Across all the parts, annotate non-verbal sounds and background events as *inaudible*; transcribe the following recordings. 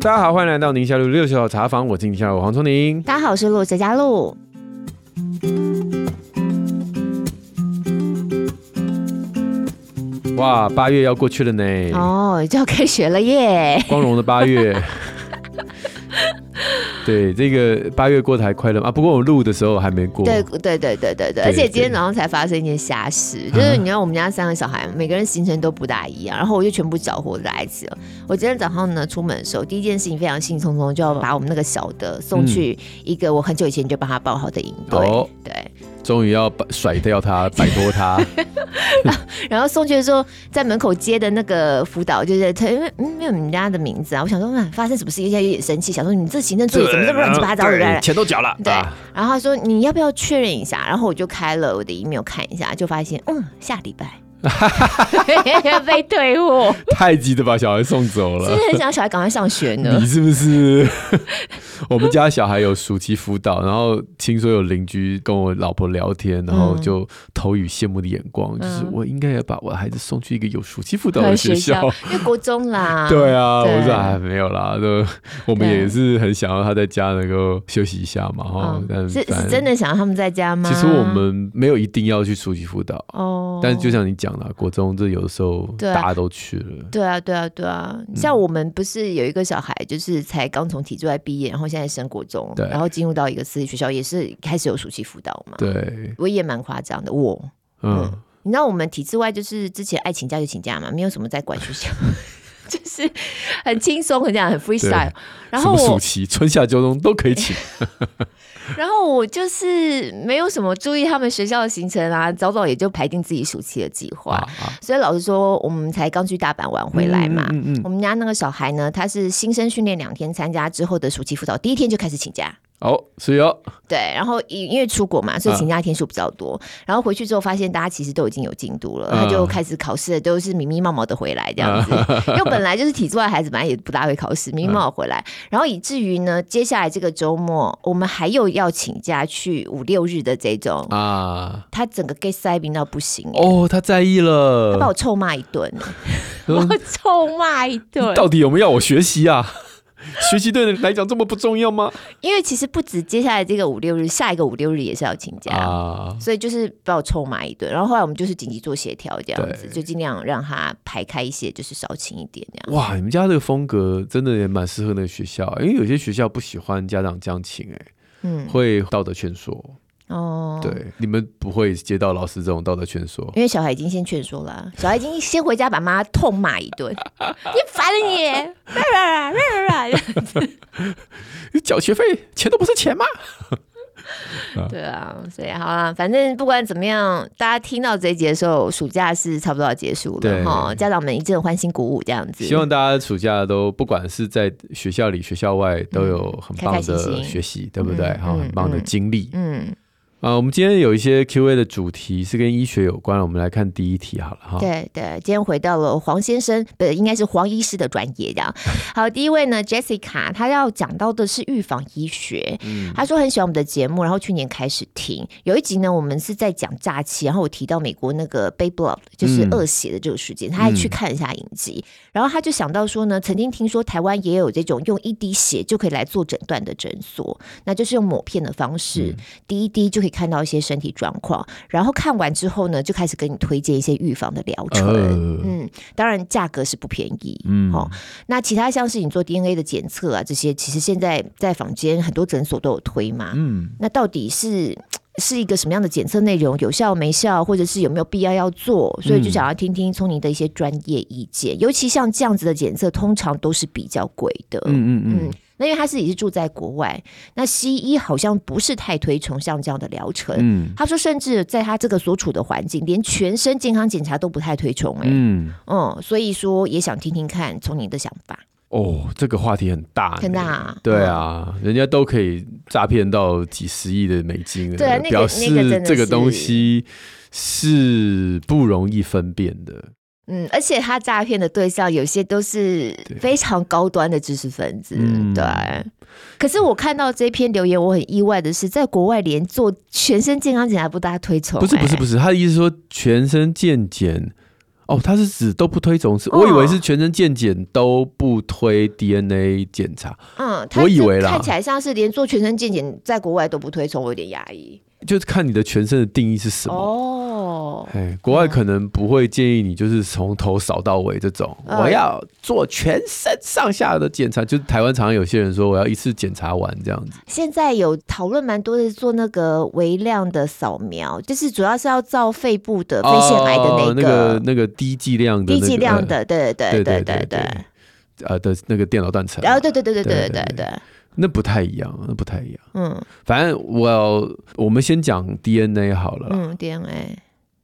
大家好，欢迎来到宁夏路六小茶房，我是宁夏路黄聪宁。大家好，我是陆哲佳路。哇，八月要过去了呢！哦，就要开学了耶！光荣的八月。*laughs* 对，这个八月过得还快乐啊！不过我录的时候还没过。对对对对对对，而且今天早上才发生一件瞎事，就是你看我们家三个小孩，每个人行程都不大一样，然后我就全部搅和在一起了。我今天早上呢出门的时候，第一件事情非常兴冲冲，就要把我们那个小的送去一个我很久以前就帮他报好的营队。哦、对。终于要甩掉他，摆脱他。*laughs* 然后送去的时候，在门口接的那个辅导就是他，因为没有你们家的名字啊。我想说，发生什么事？现在有点生气，想说你这行政助理怎么这么乱七八糟的？钱都缴了。对。然后他说你要不要确认一下？然后我就开了我的 email 看一下，就发现嗯，下礼拜。*laughs* 被退货，太急的把小孩送走了。真的很想小孩赶快上学呢。你是不是？*laughs* 我们家小孩有暑期辅导，然后听说有邻居跟我老婆聊天，然后就投以羡慕的眼光，嗯、就是我应该要把我的孩子送去一个有暑期辅导的学校，因为国中啦。*laughs* 对啊，对我说还没有啦，都我们也是很想要他在家能够休息一下嘛。哈、哦，但是是真的想要他们在家吗？其实我们没有一定要去暑期辅导哦，但是就像你讲。讲了，国中这有的时候大家都去了。对啊，对啊，对啊。像我们不是有一个小孩，就是才刚从体制外毕业，然后现在升国中，然后进入到一个私立学校，也是开始有暑期辅导嘛。对，我也蛮夸张的。我，嗯，你知道我们体制外就是之前爱请假就请假嘛，没有什么在管学校，*laughs* 就是很轻松，很这样很 freestyle。然后暑期、春夏秋冬都可以请。*laughs* 然后我就是没有什么注意他们学校的行程啊，早早也就排定自己暑期的计划。啊啊、所以老实说，我们才刚去大阪玩回来嘛。嗯嗯嗯、我们家那个小孩呢，他是新生训练两天，参加之后的暑期辅导，第一天就开始请假。哦，是哦。对，然后因因为出国嘛，所以请假天数比较多。啊、然后回去之后，发现大家其实都已经有进度了，啊、他就开始考试，都是迷迷茫茫的回来这样子。啊、*laughs* 因为本来就是体制外孩子，本来也不大会考试，迷迷茫茫回来。啊、然后以至于呢，接下来这个周末，我们还有要请假去五六日的这种啊，他整个 get 塞冰到不行哦，他在意了，他把我臭骂一顿，*laughs* 我臭骂一顿，到底有没有要我学习啊？*laughs* 学习对你来讲这么不重要吗？因为其实不止接下来这个五六日，下一个五六日也是要请假，啊、所以就是把我臭骂一顿。然后后来我们就是紧急做协调，这样子就尽量让他排开一些，就是少请一点这样。哇，你们家这个风格真的也蛮适合那个学校，因为有些学校不喜欢家长这样请，哎，嗯，会道德劝说。哦，对，你们不会接到老师这种道德劝说，因为小孩已经先劝说了，小孩已经先回家把妈痛骂一顿，*laughs* 你烦了你，*laughs* 你缴学费钱都不是钱吗？*laughs* 对啊，所以好了，反正不管怎么样，大家听到这一节的时候，暑假是差不多要结束了哈，家长们一阵欢欣鼓舞这样子。希望大家暑假都不管是在学校里、学校外，都有很棒的学习，对不对？哈，很棒的经历，嗯。啊，我们今天有一些 Q&A 的主题是跟医学有关，我们来看第一题好了哈。对对，今天回到了黄先生，不，应该是黄医师的专业这样。*laughs* 好，第一位呢，Jessica，她要讲到的是预防医学。嗯，她说很喜欢我们的节目，然后去年开始听。有一集呢，我们是在讲诈欺，然后我提到美国那个 Baby Blood，就是恶血的这个事件，她、嗯、还去看一下影集，然后她就想到说呢，曾经听说台湾也有这种用一滴血就可以来做诊断的诊所，那就是用抹片的方式，嗯、滴一滴就可以。看到一些身体状况，然后看完之后呢，就开始给你推荐一些预防的疗程。呃、嗯，当然价格是不便宜。嗯，哦，那其他像是你做 DNA 的检测啊，这些其实现在在坊间很多诊所都有推嘛。嗯，那到底是是一个什么样的检测内容，有效没效，或者是有没有必要要做？所以就想要听听从你的一些专业意见。嗯、尤其像这样子的检测，通常都是比较贵的。嗯嗯嗯。嗯那因为他自己是住在国外，那西医好像不是太推崇像这样的疗程。嗯，他说甚至在他这个所处的环境，连全身健康检查都不太推崇。哎，嗯，嗯，所以说也想听听看从你的想法。哦，这个话题很大，很大啊。对啊，人家都可以诈骗到几十亿的美金了，对，那个、表示这个东西是不容易分辨的。嗯，而且他诈骗的对象有些都是非常高端的知识分子，对。嗯、可是我看到这篇留言，我很意外的是，在国外连做全身健康检查不大推崇。不是不是不是，他的意思说全身健检哦，他是指都不推崇，是我以为是全身健检都不推 DNA 检查。嗯，我以为啦，看起来像是连做全身健检在国外都不推崇，我有点压抑。就是看你的全身的定义是什么哦，哎，国外可能不会建议你就是从头扫到尾这种，嗯、我要做全身上下的检查。就是台湾常常有些人说我要一次检查完这样子。现在有讨论蛮多的做那个微量的扫描，就是主要是要照肺部的肺腺癌的那个、哦、那个那个低剂量的、那个、低剂量的，对对对对对对，呃的那个电脑断层。啊，对对对对对对对，对。那不太一样，那不太一样。嗯，反正我我们先讲 DNA 好了。嗯，DNA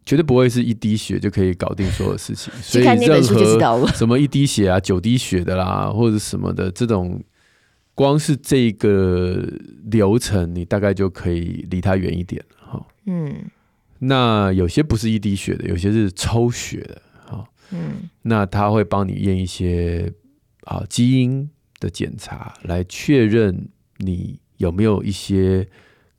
绝对不会是一滴血就可以搞定所有事情。*laughs* 所以任何什么一滴血啊、九滴血的啦，或者什么的这种，光是这个流程，你大概就可以离它远一点哈。嗯，那有些不是一滴血的，有些是抽血的。哈，嗯，那他会帮你验一些啊基因。的检查来确认你有没有一些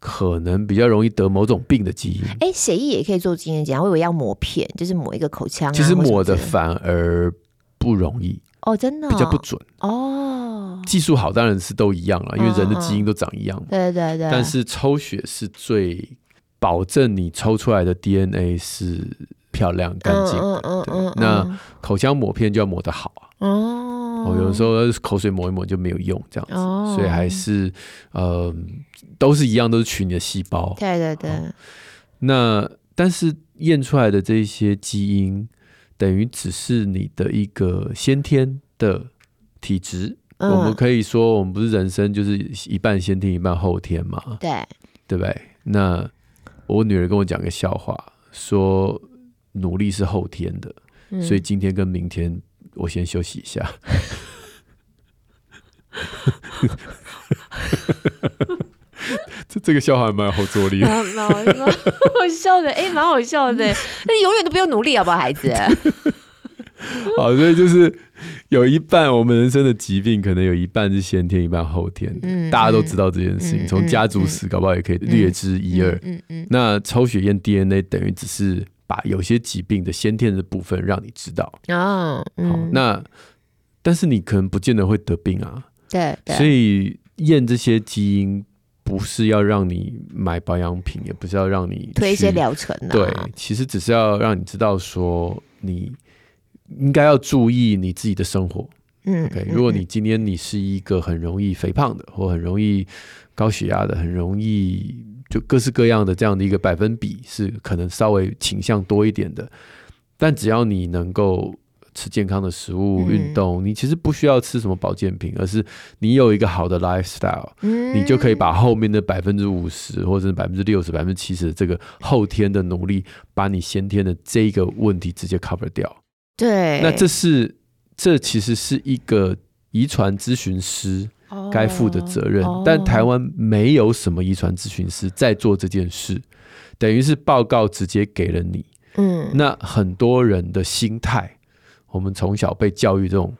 可能比较容易得某种病的基因。哎，血液也可以做基因检查，我以为要抹片，就是抹一个口腔啊。其实抹的反而不容易哦，真的比较不准哦。技术好当然是都一样了，因为人的基因都长一样。对对对。但是抽血是最保证你抽出来的 DNA 是漂亮干净的。嗯嗯。那口腔抹片就要抹得好啊。哦。哦，有时候口水抹一抹就没有用，这样子，哦、所以还是呃，都是一样，都是取你的细胞。对对对。哦、那但是验出来的这些基因，等于只是你的一个先天的体质。嗯、我们可以说，我们不是人生就是一半先天，一半后天嘛？对，对不对？那我女儿跟我讲个笑话，说努力是后天的，嗯、所以今天跟明天。我先休息一下。*laughs* 这这个笑话还蛮有后坐力的，*laughs* 蛮蛮好笑的，哎，蛮好笑的。*laughs* 那你永远都不用努力，好不好，孩子？*laughs* 好，所以就是有一半我们人生的疾病，可能有一半是先天，一半后天。嗯，大家都知道这件事情，从家族史搞不好也可以略知一二。嗯嗯。那抽血验 DNA 等于只是。把有些疾病的先天的部分让你知道啊，嗯、好，那但是你可能不见得会得病啊，对，对，所以验这些基因不是要让你买保养品，也不是要让你推一些疗程啊，对，其实只是要让你知道说你应该要注意你自己的生活，嗯，OK，如果你今天你是一个很容易肥胖的，或很容易高血压的，很容易。就各式各样的这样的一个百分比是可能稍微倾向多一点的，但只要你能够吃健康的食物、运动，嗯、你其实不需要吃什么保健品，而是你有一个好的 lifestyle，、嗯、你就可以把后面的百分之五十或者是百分之六十、百分之七十的这个后天的努力，把你先天的这个问题直接 cover 掉。对，那这是这其实是一个遗传咨询师。该负的责任，但台湾没有什么遗传咨询师在做这件事，等于是报告直接给了你。嗯，那很多人的心态，我们从小被教育这种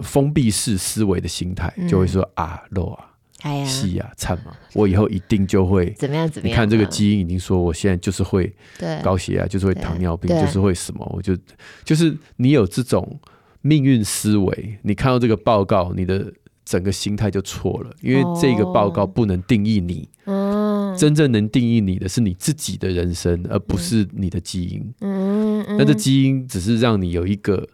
封闭式思维的心态，就会说啊，肉啊，哎呀，细啊，惨嘛，我以后一定就会怎么样怎么样。你看这个基因已经说，我现在就是会高血压，就是会糖尿病，就是会什么，我就就是你有这种命运思维，你看到这个报告，你的。整个心态就错了，因为这个报告不能定义你，哦、真正能定义你的是你自己的人生，而不是你的基因。嗯嗯、那这基因只是让你有一个，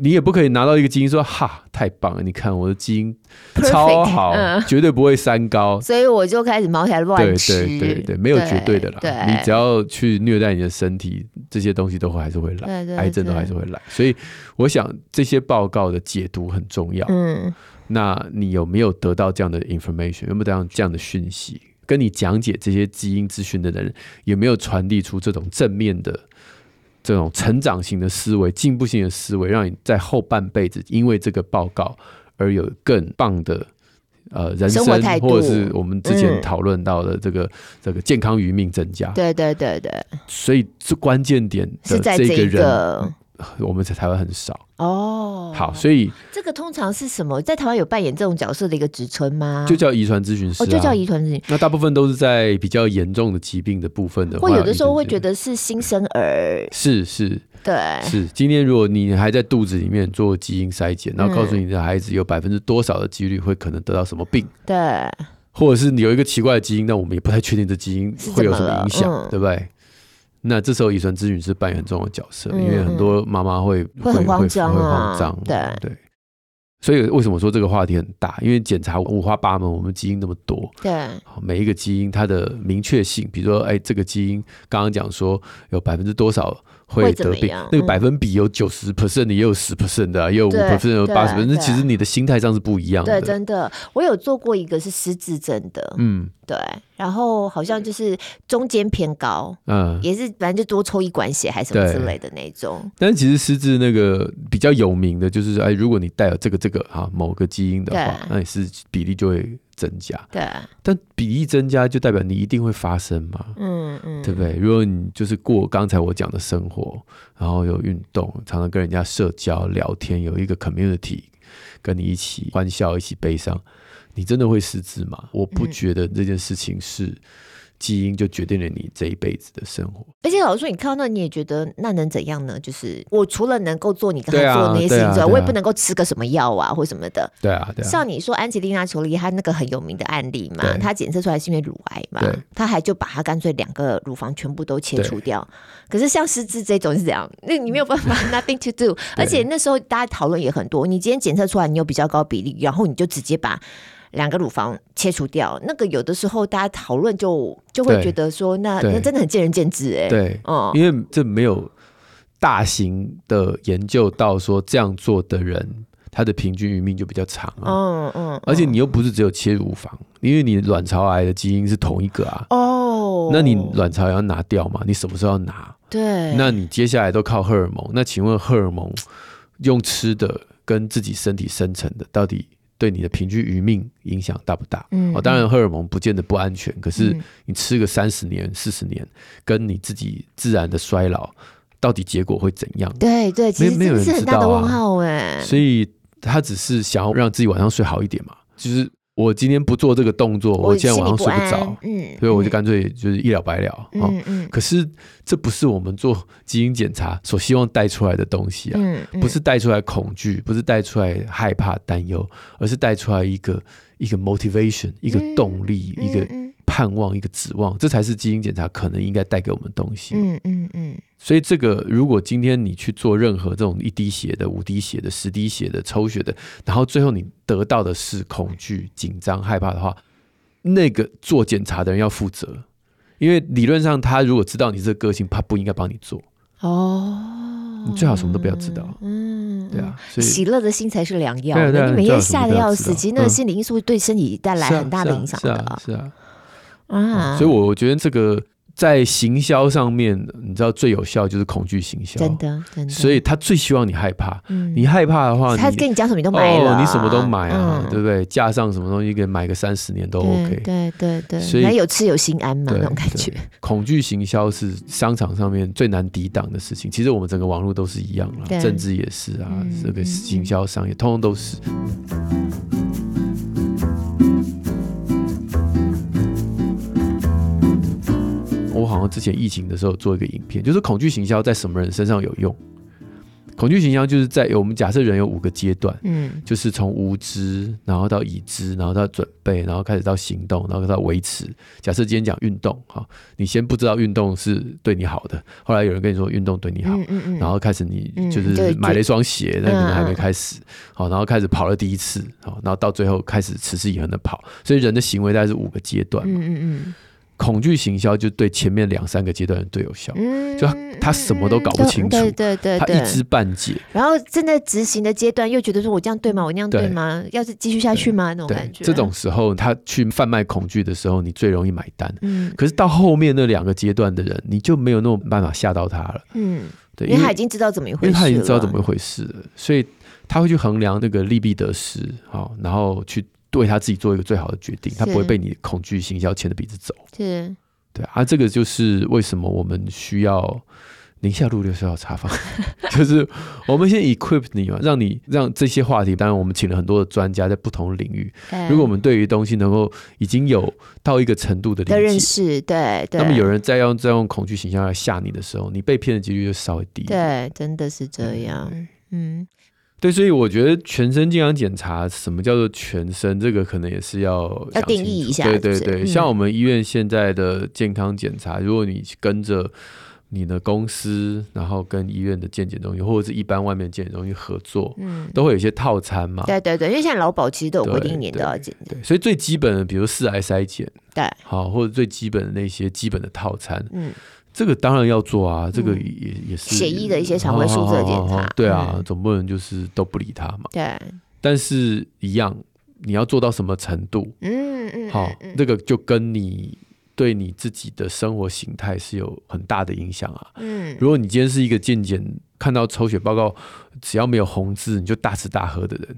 你也不可以拿到一个基因说哈，太棒了，你看我的基因超好，嗯、绝对不会三高，所以我就开始毛起来乱吃。对对对对，没有绝对的啦，你只要去虐待你的身体，这些东西都会还是会来，癌症都还是会来。所以我想这些报告的解读很重要。嗯。那你有没有得到这样的 information？有没有得到这样的讯息？跟你讲解这些基因资讯的人，有没有传递出这种正面的、这种成长型的思维、进步性的思维，让你在后半辈子因为这个报告而有更棒的呃人生，或者是我们之前讨论到的这个、嗯、这个健康余命增加？对对对对。所以这关键点的这个人。我们在台湾很少哦，好，所以这个通常是什么？在台湾有扮演这种角色的一个职称吗？就叫遗传咨询师，哦，就叫遗传咨询。那大部分都是在比较严重的疾病的部分的话，或有的时候会觉得是新生儿，是是，对，是今天如果你还在肚子里面做基因筛检，然后告诉你的孩子有百分之多少的几率会可能得到什么病，对，或者是你有一个奇怪的基因，那我们也不太确定这基因会有什么影响，嗯、对不对？那这时候遗传咨询师扮演很重要的角色，嗯、因为很多妈妈会会很慌张啊，会慌张，对对。所以为什么说这个话题很大？因为检查五花八门，我们基因那么多，对，每一个基因它的明确性，比如说，哎，这个基因刚刚讲说有百分之多少。会得病，那个百分比有九十 percent 的，也有十 percent 的，也有五 percent，有八十 percent。那其实你的心态上是不一样的。对，真的，我有做过一个是失智症的，嗯，对，然后好像就是中间偏高，嗯，也是反正就多抽一管血还是什么之类的那种。但是其实失智那个比较有名的就是说，哎，如果你带有这个这个哈某个基因的话，那你是比例就会。增加，对，但比例增加就代表你一定会发生嘛？嗯嗯，对不对？如果你就是过刚才我讲的生活，然后有运动，常常跟人家社交聊天，有一个 community 跟你一起欢笑，一起悲伤，你真的会失智吗？我不觉得这件事情是。基因就决定了你这一辈子的生活，而且老实说，你看到那你也觉得那能怎样呢？就是我除了能够做你刚才做的那些事情之外，我也不能够吃个什么药啊或什么的。对啊，对啊。像你说安吉丽娜·裘丽，她那个很有名的案例嘛，她检测出来是因为乳癌嘛，她还就把她干脆两个乳房全部都切除掉。可是像失智这种是这样，那你没有办法，*laughs* nothing to do。而且那时候大家讨论也很多，你今天检测出来你有比较高比例，然后你就直接把。两个乳房切除掉，那个有的时候大家讨论就就会觉得说那，那那真的很见仁见智哎、欸。对，嗯，因为这没有大型的研究到说这样做的人，他的平均余命就比较长啊。嗯嗯，而且你又不是只有切乳房，因为你卵巢癌的基因是同一个啊。哦，那你卵巢要拿掉嘛？你什么时候要拿？对，那你接下来都靠荷尔蒙。那请问荷尔蒙用吃的跟自己身体生成的到底？对你的平均余命影响大不大？嗯，哦，当然荷尔蒙不见得不安全，可是你吃个三十年、四十年，跟你自己自然的衰老，到底结果会怎样？对对，其实没有人知道啊，问号哎。所以他只是想要让自己晚上睡好一点嘛，就是。我今天不做这个动作，我今天晚上睡不着，嗯，所以我就干脆就是一了百了，嗯嗯，嗯。可是这不是我们做基因检查所希望带出来的东西啊，嗯嗯，不是带出来恐惧，不是带出来害怕担忧，而是带出来一个一个 motivation，一个动力，嗯，一个。盼望一个指望，这才是基因检查可能应该带给我们的东西。嗯嗯嗯。所以这个，如果今天你去做任何这种一滴血的、五滴血的、十滴血的抽血的，然后最后你得到的是恐惧、紧张、害怕的话，那个做检查的人要负责，因为理论上他如果知道你这个个性，他不应该帮你做。哦，你最好什么都不要知道。嗯，对啊，所以喜乐的心才是良药。对你每天吓得要死，其实那个心理因素会对身体带来很大的影响的。是啊。啊、嗯，所以我觉得这个在行销上面，你知道最有效就是恐惧行销，真的，真的。所以他最希望你害怕，嗯、你害怕的话，他跟你讲什么你都买了，哦，你什么都买啊，嗯、对不对？架上什么东西给买个三十年都 OK，对对对，所以有吃有心安嘛，那种感觉。恐惧行销是商场上面最难抵挡的事情。其实我们整个网络都是一样了，政治也是啊，嗯、这个行销商业通通都是。之前疫情的时候做一个影片，就是恐惧行销在什么人身上有用？恐惧行销就是在我们假设人有五个阶段，嗯，就是从无知，然后到已知，然后到准备，然后开始到行动，然后到维持。假设今天讲运动，哈，你先不知道运动是对你好的，后来有人跟你说运动对你好，嗯嗯嗯，然后开始你就是买了一双鞋，那可能还没开始，好，然后开始跑了第一次，好，然后到最后开始持之以恒的跑。所以人的行为大概是五个阶段，嗯嗯嗯。恐惧行销就对前面两三个阶段最有效，嗯、就他，他什么都搞不清楚，对对对，他一知半解。然后正在执行的阶段又觉得说：“我这样对吗？我那样对吗？对要是继续下去吗？”那种感觉。这种时候，他去贩卖恐惧的时候，你最容易买单。嗯，可是到后面那两个阶段的人，你就没有那种办法吓到他了。嗯，对，因为他已经知道怎么一回事，因为他已经知道怎么一回事了，所以他会去衡量那个利弊得失，好，然后去对他自己做一个最好的决定，他不会被你恐惧行销牵着鼻子走。是。对啊，这个就是为什么我们需要宁夏路六十号茶坊，*laughs* 就是我们先 equip 你嘛，让你让这些话题。当然，我们请了很多的专家在不同领域。如果我们对于东西能够已经有到一个程度的理解，认识，对，对。那么有人再用再用恐惧形象来吓你的时候，你被骗的几率就稍微低。对，真的是这样。嗯，对，所以我觉得全身健康检查，什么叫做全身？这个可能也是要要定义一下。对对对，像我们医院现在的健康检查，如果你跟着。你的公司，然后跟医院的健检中心，或者是一般外面健检中心合作，嗯，都会有一些套餐嘛。对对对，因为现在劳保其实都有规定，一年都要检。对，所以最基本的，比如四癌筛检，对，好，或者最基本的那些基本的套餐，嗯，这个当然要做啊，这个也也是血液的一些常规数字的检查，对啊，总不能就是都不理他嘛。对，但是一样，你要做到什么程度？嗯嗯，好，这个就跟你。对你自己的生活形态是有很大的影响啊。嗯，如果你今天是一个健检，看到抽血报告只要没有红字，你就大吃大喝的人，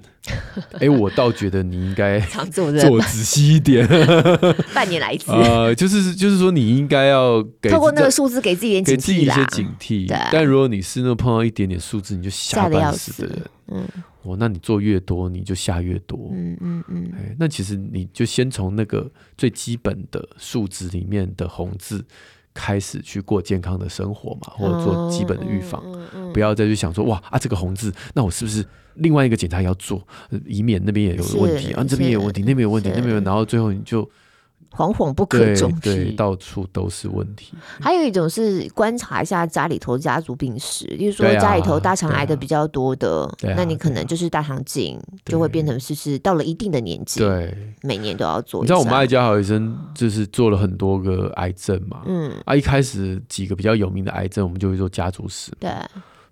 *laughs* 哎，我倒觉得你应该做仔细一点，*laughs* 半年来一次。呃，就是就是说，你应该要给透过那个数字给自己点警惕，给自己一些警惕。但如果你是那碰到一点点数字你就吓半死的人，嗯。哦，那你做越多，你就下越多。嗯嗯嗯。哎，那其实你就先从那个最基本的数值里面的红字开始去过健康的生活嘛，或者做基本的预防，嗯嗯嗯、不要再去想说哇啊这个红字，那我是不是另外一个检查要做，以免那边也有问题啊，这边也有问题，那边有问题，那边有，然后最后你就。惶惶不可终日，对，到处都是问题。还有一种是观察一下家里头家族病史，例如说家里头大肠癌的比较多的，啊啊、那你可能就是大肠镜就会变成是是到了一定的年纪，对，每年都要做。你知道我们爱家好医生就是做了很多个癌症嘛，嗯，啊，一开始几个比较有名的癌症，我们就会做家族史，对。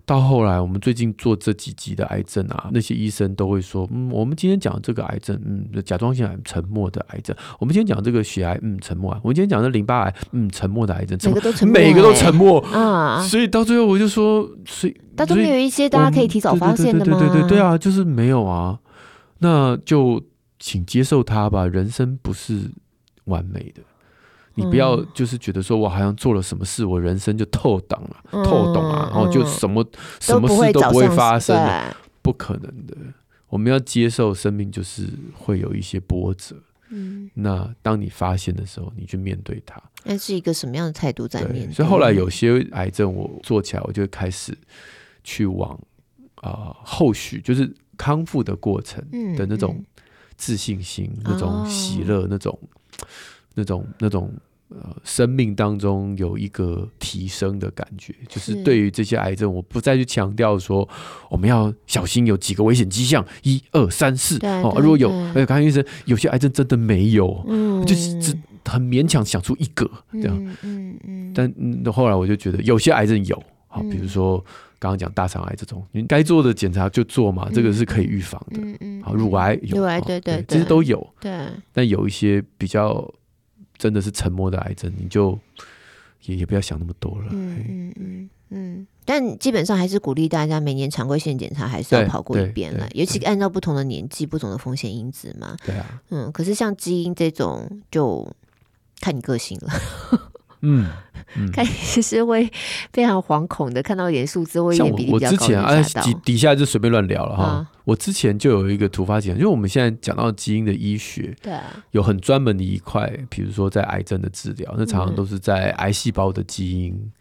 到后来，我们最近做这几集的癌症啊，那些医生都会说，嗯，我们今天讲这个癌症，嗯，甲状腺癌沉默的癌症，我们今天讲这个血癌，嗯，沉默啊，我们今天讲的淋巴癌，嗯，沉默的癌症，每个都沉默，欸，每个都沉默啊，所以到最后我就说，所以，但都没有一些大家可以提早发现的吗？对对对对对，对啊，就是没有啊，那就请接受它吧，人生不是完美的。你不要就是觉得说我好像做了什么事，我人生就透档了、嗯、透懂啊，然后就什么、嗯、什么事都不会发生的，不可能的。我们要接受生命就是会有一些波折。嗯，那当你发现的时候，你去面对它。那是一个什么样的态度在面对？所以后来有些癌症我做起来，我就开始去往啊、呃、后续就是康复的过程的那种自信心、嗯嗯、那种喜乐、哦、那种那种那种。呃，生命当中有一个提升的感觉，就是对于这些癌症，我不再去强调说我们要小心有几个危险迹象，一二三四哦。如果有，而且康医生有些癌症真的没有，嗯，就是只很勉强想出一个这样，嗯嗯嗯。但后来我就觉得有些癌症有，好，比如说刚刚讲大肠癌这种，你该做的检查就做嘛，这个是可以预防的。嗯嗯。好，乳癌有，乳癌对对，这些都有。对。但有一些比较。真的是沉默的癌症，你就也也不要想那么多了。嗯嗯嗯嗯，但基本上还是鼓励大家每年常规性检查还是要跑过一遍了，尤其按照不同的年纪、不同的风险因子嘛。对啊，嗯，可是像基因这种，就看你个性了。*laughs* 嗯，看你是会非常惶恐的，看到一点数字会一点比例比较高。我之前啊，底底下就随便乱聊了哈。啊我之前就有一个突发情况，因为我们现在讲到基因的医学，对，啊有很专门的一块，比如说在癌症的治疗，那常常都是在癌细胞的基因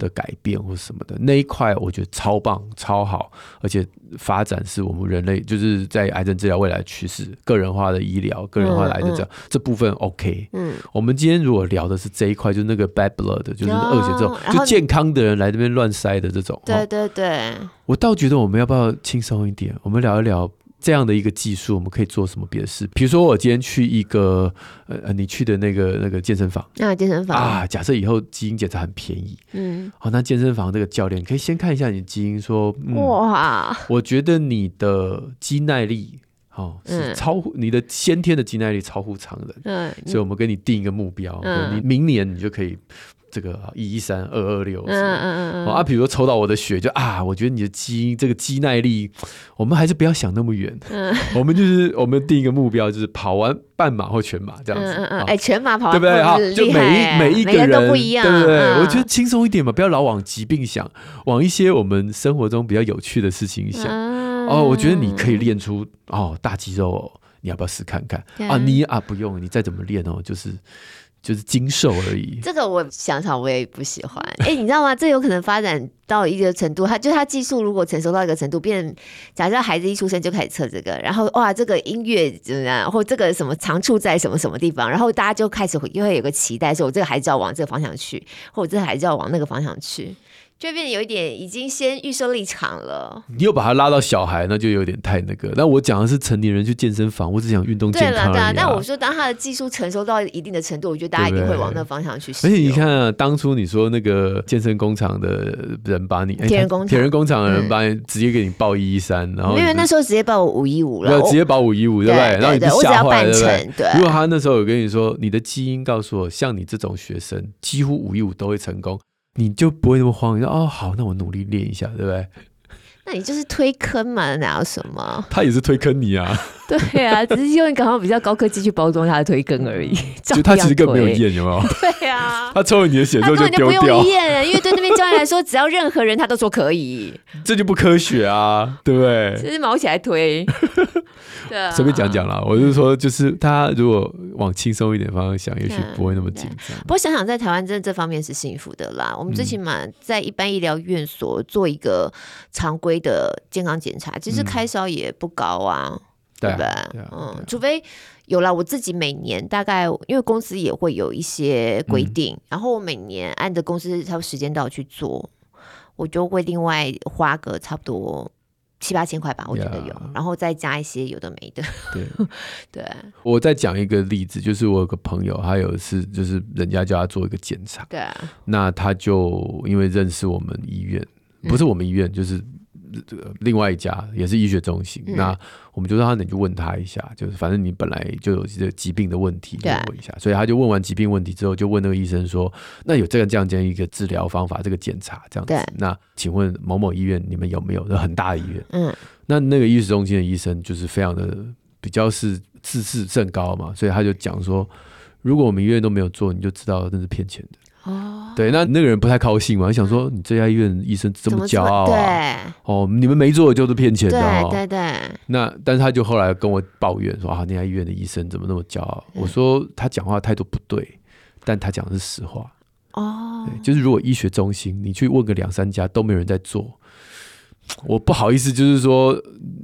的改变或什么的那一块，我觉得超棒、超好，而且发展是我们人类就是在癌症治疗未来的趋势，个人化的医疗、个人化的癌症这样这部分 OK。嗯，我们今天如果聊的是这一块，就是那个 bad blood，就是恶血这种，就健康的人来这边乱塞的这种，对对对。我倒觉得我们要不要轻松一点？我们聊一聊这样的一个技术，我们可以做什么别的事？比如说，我今天去一个呃，你去的那个那个健身房啊，健身房啊，假设以后基因检查很便宜，嗯，好，那健身房这个教练可以先看一下你的基因，说，嗯、哇，我觉得你的肌耐力。哦，是超乎你的先天的肌耐力超乎常人，嗯，所以我们给你定一个目标，嗯，你明年你就可以这个一一三二二六，嗯嗯嗯啊，比如说抽到我的血，就啊，我觉得你的基因这个肌耐力，我们还是不要想那么远，嗯，我们就是我们定一个目标，就是跑完半马或全马这样子，嗯嗯哎，全马跑对不对？好，就每一每一个人都不一样，对不对？我觉得轻松一点嘛，不要老往疾病想，往一些我们生活中比较有趣的事情想。哦，我觉得你可以练出哦大肌肉哦，你要不要试看看啊？你啊不用，你再怎么练哦，就是。就是精瘦而已。这个我想想，我也不喜欢。哎、你知道吗？这有可能发展到一个程度，他就他技术如果成熟到一个程度，变假设孩子一出生就开始测这个，然后哇，这个音乐怎么样，或这个什么长处在什么什么地方，然后大家就开始会又会有个期待，说我这个孩子要往这个方向去，或者这个孩子要往那个方向去。就变得有一点已经先预设立场了。你又把他拉到小孩，那就有点太那个。那我讲的是成年人去健身房，我只想运动健康而已啊。对了，但我说当他的技术成熟到一定的程度，我觉得大家一定会往那方向去。而且你看啊，当初你说那个健身工厂的人把你 *laughs* 铁人工厂，铁人工厂的人把你直接给你报一一三，然后因为那时候直接报五一五了，直接报五一五，对不对？然后你就吓坏了，对不对？对。如果他那时候有跟你说，你的基因告诉我，像你这种学生，几乎五一五都会成功。你就不会那么慌，你说哦好，那我努力练一下，对不对？那你就是推坑嘛，哪有什么？他也是推坑你啊。*laughs* 对啊，只是用刚好比较高科技去包装他的推坑而已。*laughs* 就他其实更没有验，有没有？*laughs* 对啊，他抽了你的血之后就丢掉。他根本就不用验，因为对那边教练来说，只要任何人他都说可以。这就不科学啊，对不对？这是毛起来推。*laughs* 对啊，随便讲讲啦。我是说，就是他如果往轻松一点方向想，也许不会那么紧张。不过想想在台湾，真的这方面是幸福的啦。我们最起码在一般医疗院所做一个常规的健康检查，其实开销也不高啊。对吧对？嗯，除非有了我自己每年大概，因为公司也会有一些规定，嗯、然后我每年按着公司差不多时间到去做，我就会另外花个差不多七八千块吧，我觉得有，yeah, 然后再加一些有的没的。对 *laughs* 对，我再讲一个例子，就是我有个朋友，他有一次就是人家叫他做一个检查，对，那他就因为认识我们医院，不是我们医院，嗯、就是。这个另外一家也是医学中心，嗯、那我们就让他，你就问他一下，就是反正你本来就有这个疾病的问题，就问一下。所以他就问完疾病问题之后，就问那个医生说：“那有这个这样这样一个治疗方法，这个检查这样子，那请问某某医院你们有没有？很大的医院，嗯，那那个医学中心的医生就是非常的比较是自视甚高嘛，所以他就讲说，如果我们医院都没有做，你就知道那是骗钱的。”哦，对，那那个人不太高兴嘛，想说你这家医院医生这么骄傲啊，对，哦，你们没做就是骗钱的，哦，对对对。那但是他就后来跟我抱怨说啊，那家医院的医生怎么那么骄傲？我说他讲话态度不对，但他讲的是实话。就是如果医学中心你去问个两三家都没有人在做。我不好意思，就是说，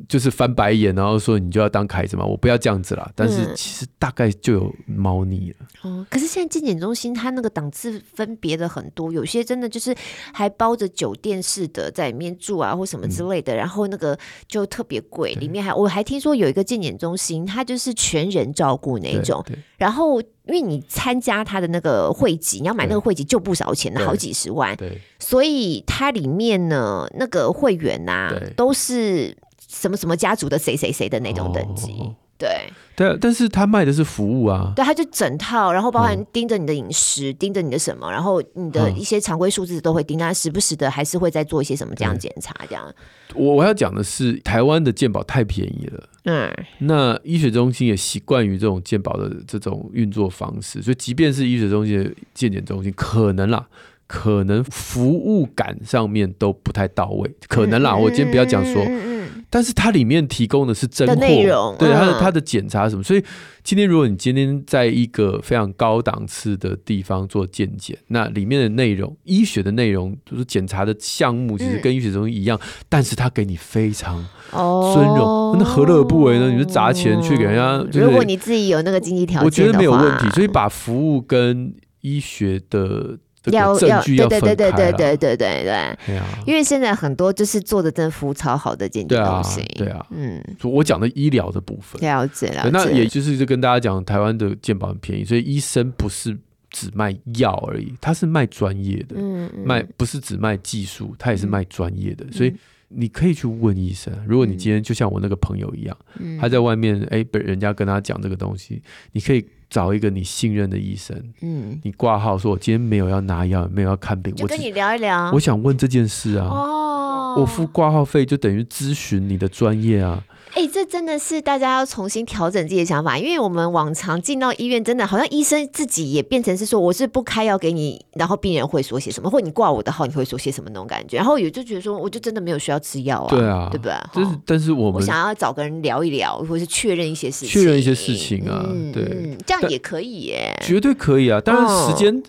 就是翻白眼，然后说你就要当凯子嘛，我不要这样子啦。但是其实大概就有猫腻了。哦、嗯，可是现在健检中心它那个档次分别的很多，有些真的就是还包着酒店式的在里面住啊，或什么之类的，嗯、然后那个就特别贵。里面还我还听说有一个健检中心，它就是全人照顾那种，然后。因为你参加他的那个会籍，你要买那个会籍就不少钱了，好几十万。对，所以它里面呢，那个会员呐、啊，都是什么什么家族的谁谁谁的那种等级。哦、对。对，但是他卖的是服务啊。对，他就整套，然后包含盯着你的饮食，嗯、盯着你的什么，然后你的一些常规数字都会盯，他时不时的还是会再做一些什么这样检查，这样。我我要讲的是，台湾的健保太便宜了。嗯。那医学中心也习惯于这种健保的这种运作方式，所以即便是医学中心的健检中心，可能啦，可能服务感上面都不太到位，可能啦。嗯、我今天不要讲说。嗯但是它里面提供的是真货，对它的它的检查什么，所以今天如果你今天在一个非常高档次的地方做健检，那里面的内容，医学的内容，就是检查的项目，其实跟医学中心一样，但是它给你非常尊荣，那何乐而不为呢？你就砸钱去给人家，如果你自己有那个经济条件，我觉得没有问题。所以把服务跟医学的。要要对对对对对对对对。对，因为现在很多就是做的真的服务超好的健检中心，对啊，嗯，我讲的医疗的部分。了解了解，那也就是就跟大家讲，台湾的健保很便宜，所以医生不是只卖药而已，他是卖专业的，嗯，卖不是只卖技术，他也是卖专业的，所以你可以去问医生。如果你今天就像我那个朋友一样，嗯、他在外面哎，被人家跟他讲这个东西，你可以找一个你信任的医生，嗯，你挂号说，我今天没有要拿药，没有要看病，我跟你聊一聊。我想问这件事啊，哦，我付挂号费就等于咨询你的专业啊。哎，这真的是大家要重新调整自己的想法，因为我们往常进到医院，真的好像医生自己也变成是说，我是不开药给你，然后病人会说些什么，或你挂我的号，你会说些什么那种感觉，然后也就觉得说，我就真的没有需要吃药啊，对啊，对不对？就是，但是我们我想要找个人聊一聊，或是确认一些事情，确认一些事情啊，嗯、对、嗯，这样也可以耶，绝对可以啊，当然时间。哦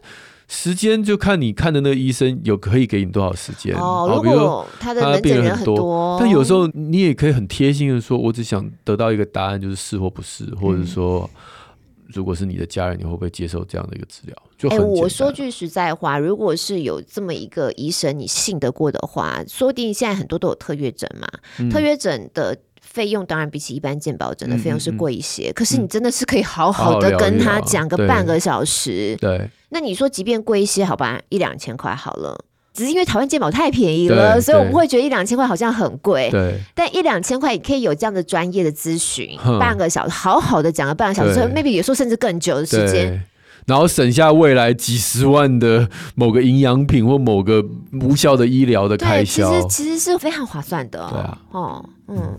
时间就看你看的那个医生有可以给你多少时间哦。如果他的门诊人很多，但有时候你也可以很贴心的说，我只想得到一个答案，就是是或不是，或者说，如果是你的家人，你会不会接受这样的一个治疗？就哎、欸，我说句实在话，如果是有这么一个医生，你信得过的话，说不定现在很多都有特约诊嘛，嗯、特约诊的。费用当然比起一般健保诊的费用是贵一些，嗯嗯、可是你真的是可以好好的跟他讲个半个小时。对，对那你说即便贵一些，好吧，一两千块好了，只是因为台湾健保太便宜了，所以我们会觉得一两千块好像很贵。对，但一两千块也可以有这样的专业的咨询，半个小时，好好的讲个半个小时，maybe 有时候甚至更久的时间。然后省下未来几十万的某个营养品或某个无效的医疗的开销，其实其实是非常划算的。对啊，哦，嗯。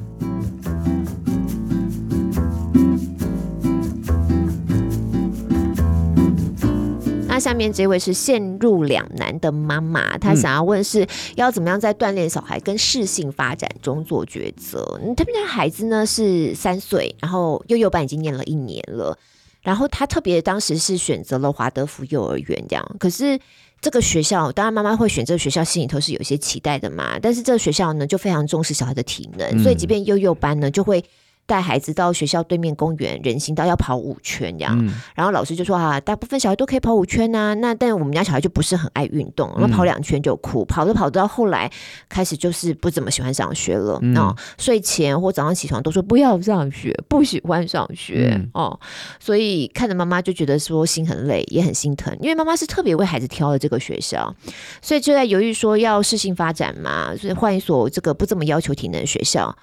那下面这位是陷入两难的妈妈，她想要问是要怎么样在锻炼小孩跟适性发展中做抉择。他们家孩子呢是三岁，然后幼幼班已经念了一年了。然后他特别当时是选择了华德福幼儿园这样，可是这个学校当然妈妈会选这个学校，心里头是有一些期待的嘛。但是这个学校呢就非常重视小孩的体能，所以即便幼幼班呢就会。带孩子到学校对面公园人行道要跑五圈这样，嗯、然后老师就说啊，大部分小孩都可以跑五圈呐、啊，那但我们家小孩就不是很爱运动，然后跑两圈就哭，跑着跑着到后来开始就是不怎么喜欢上学了，嗯、哦，睡前或早上起床都说不要上学，不喜欢上学、嗯、哦，所以看着妈妈就觉得说心很累，也很心疼，因为妈妈是特别为孩子挑了这个学校，所以就在犹豫说要适性发展嘛，所以换一所这个不这么要求体能的学校。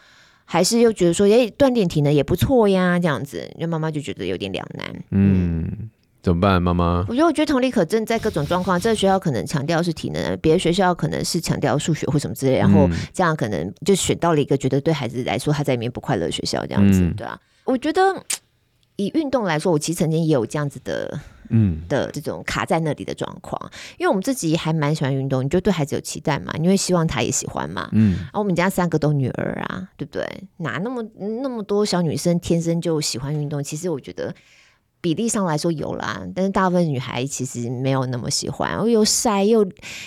还是又觉得说，哎，锻炼体能也不错呀，这样子，因为妈妈就觉得有点两难。嗯，嗯怎么办，妈妈？我觉得，我觉得同理可证，在各种状况，这个学校可能强调是体能，别的学校可能是强调数学或什么之类，然后这样可能就选到了一个觉得对孩子来说他在里面不快乐的学校，这样子，嗯、对啊。我觉得以运动来说，我其实曾经也有这样子的。嗯的这种卡在那里的状况，因为我们自己还蛮喜欢运动，你就对孩子有期待嘛，你会希望他也喜欢嘛。嗯，然后我们家三个都女儿啊，对不对？哪那么那么多小女生天生就喜欢运动？其实我觉得比例上来说有啦，但是大部分女孩其实没有那么喜欢。我又晒又，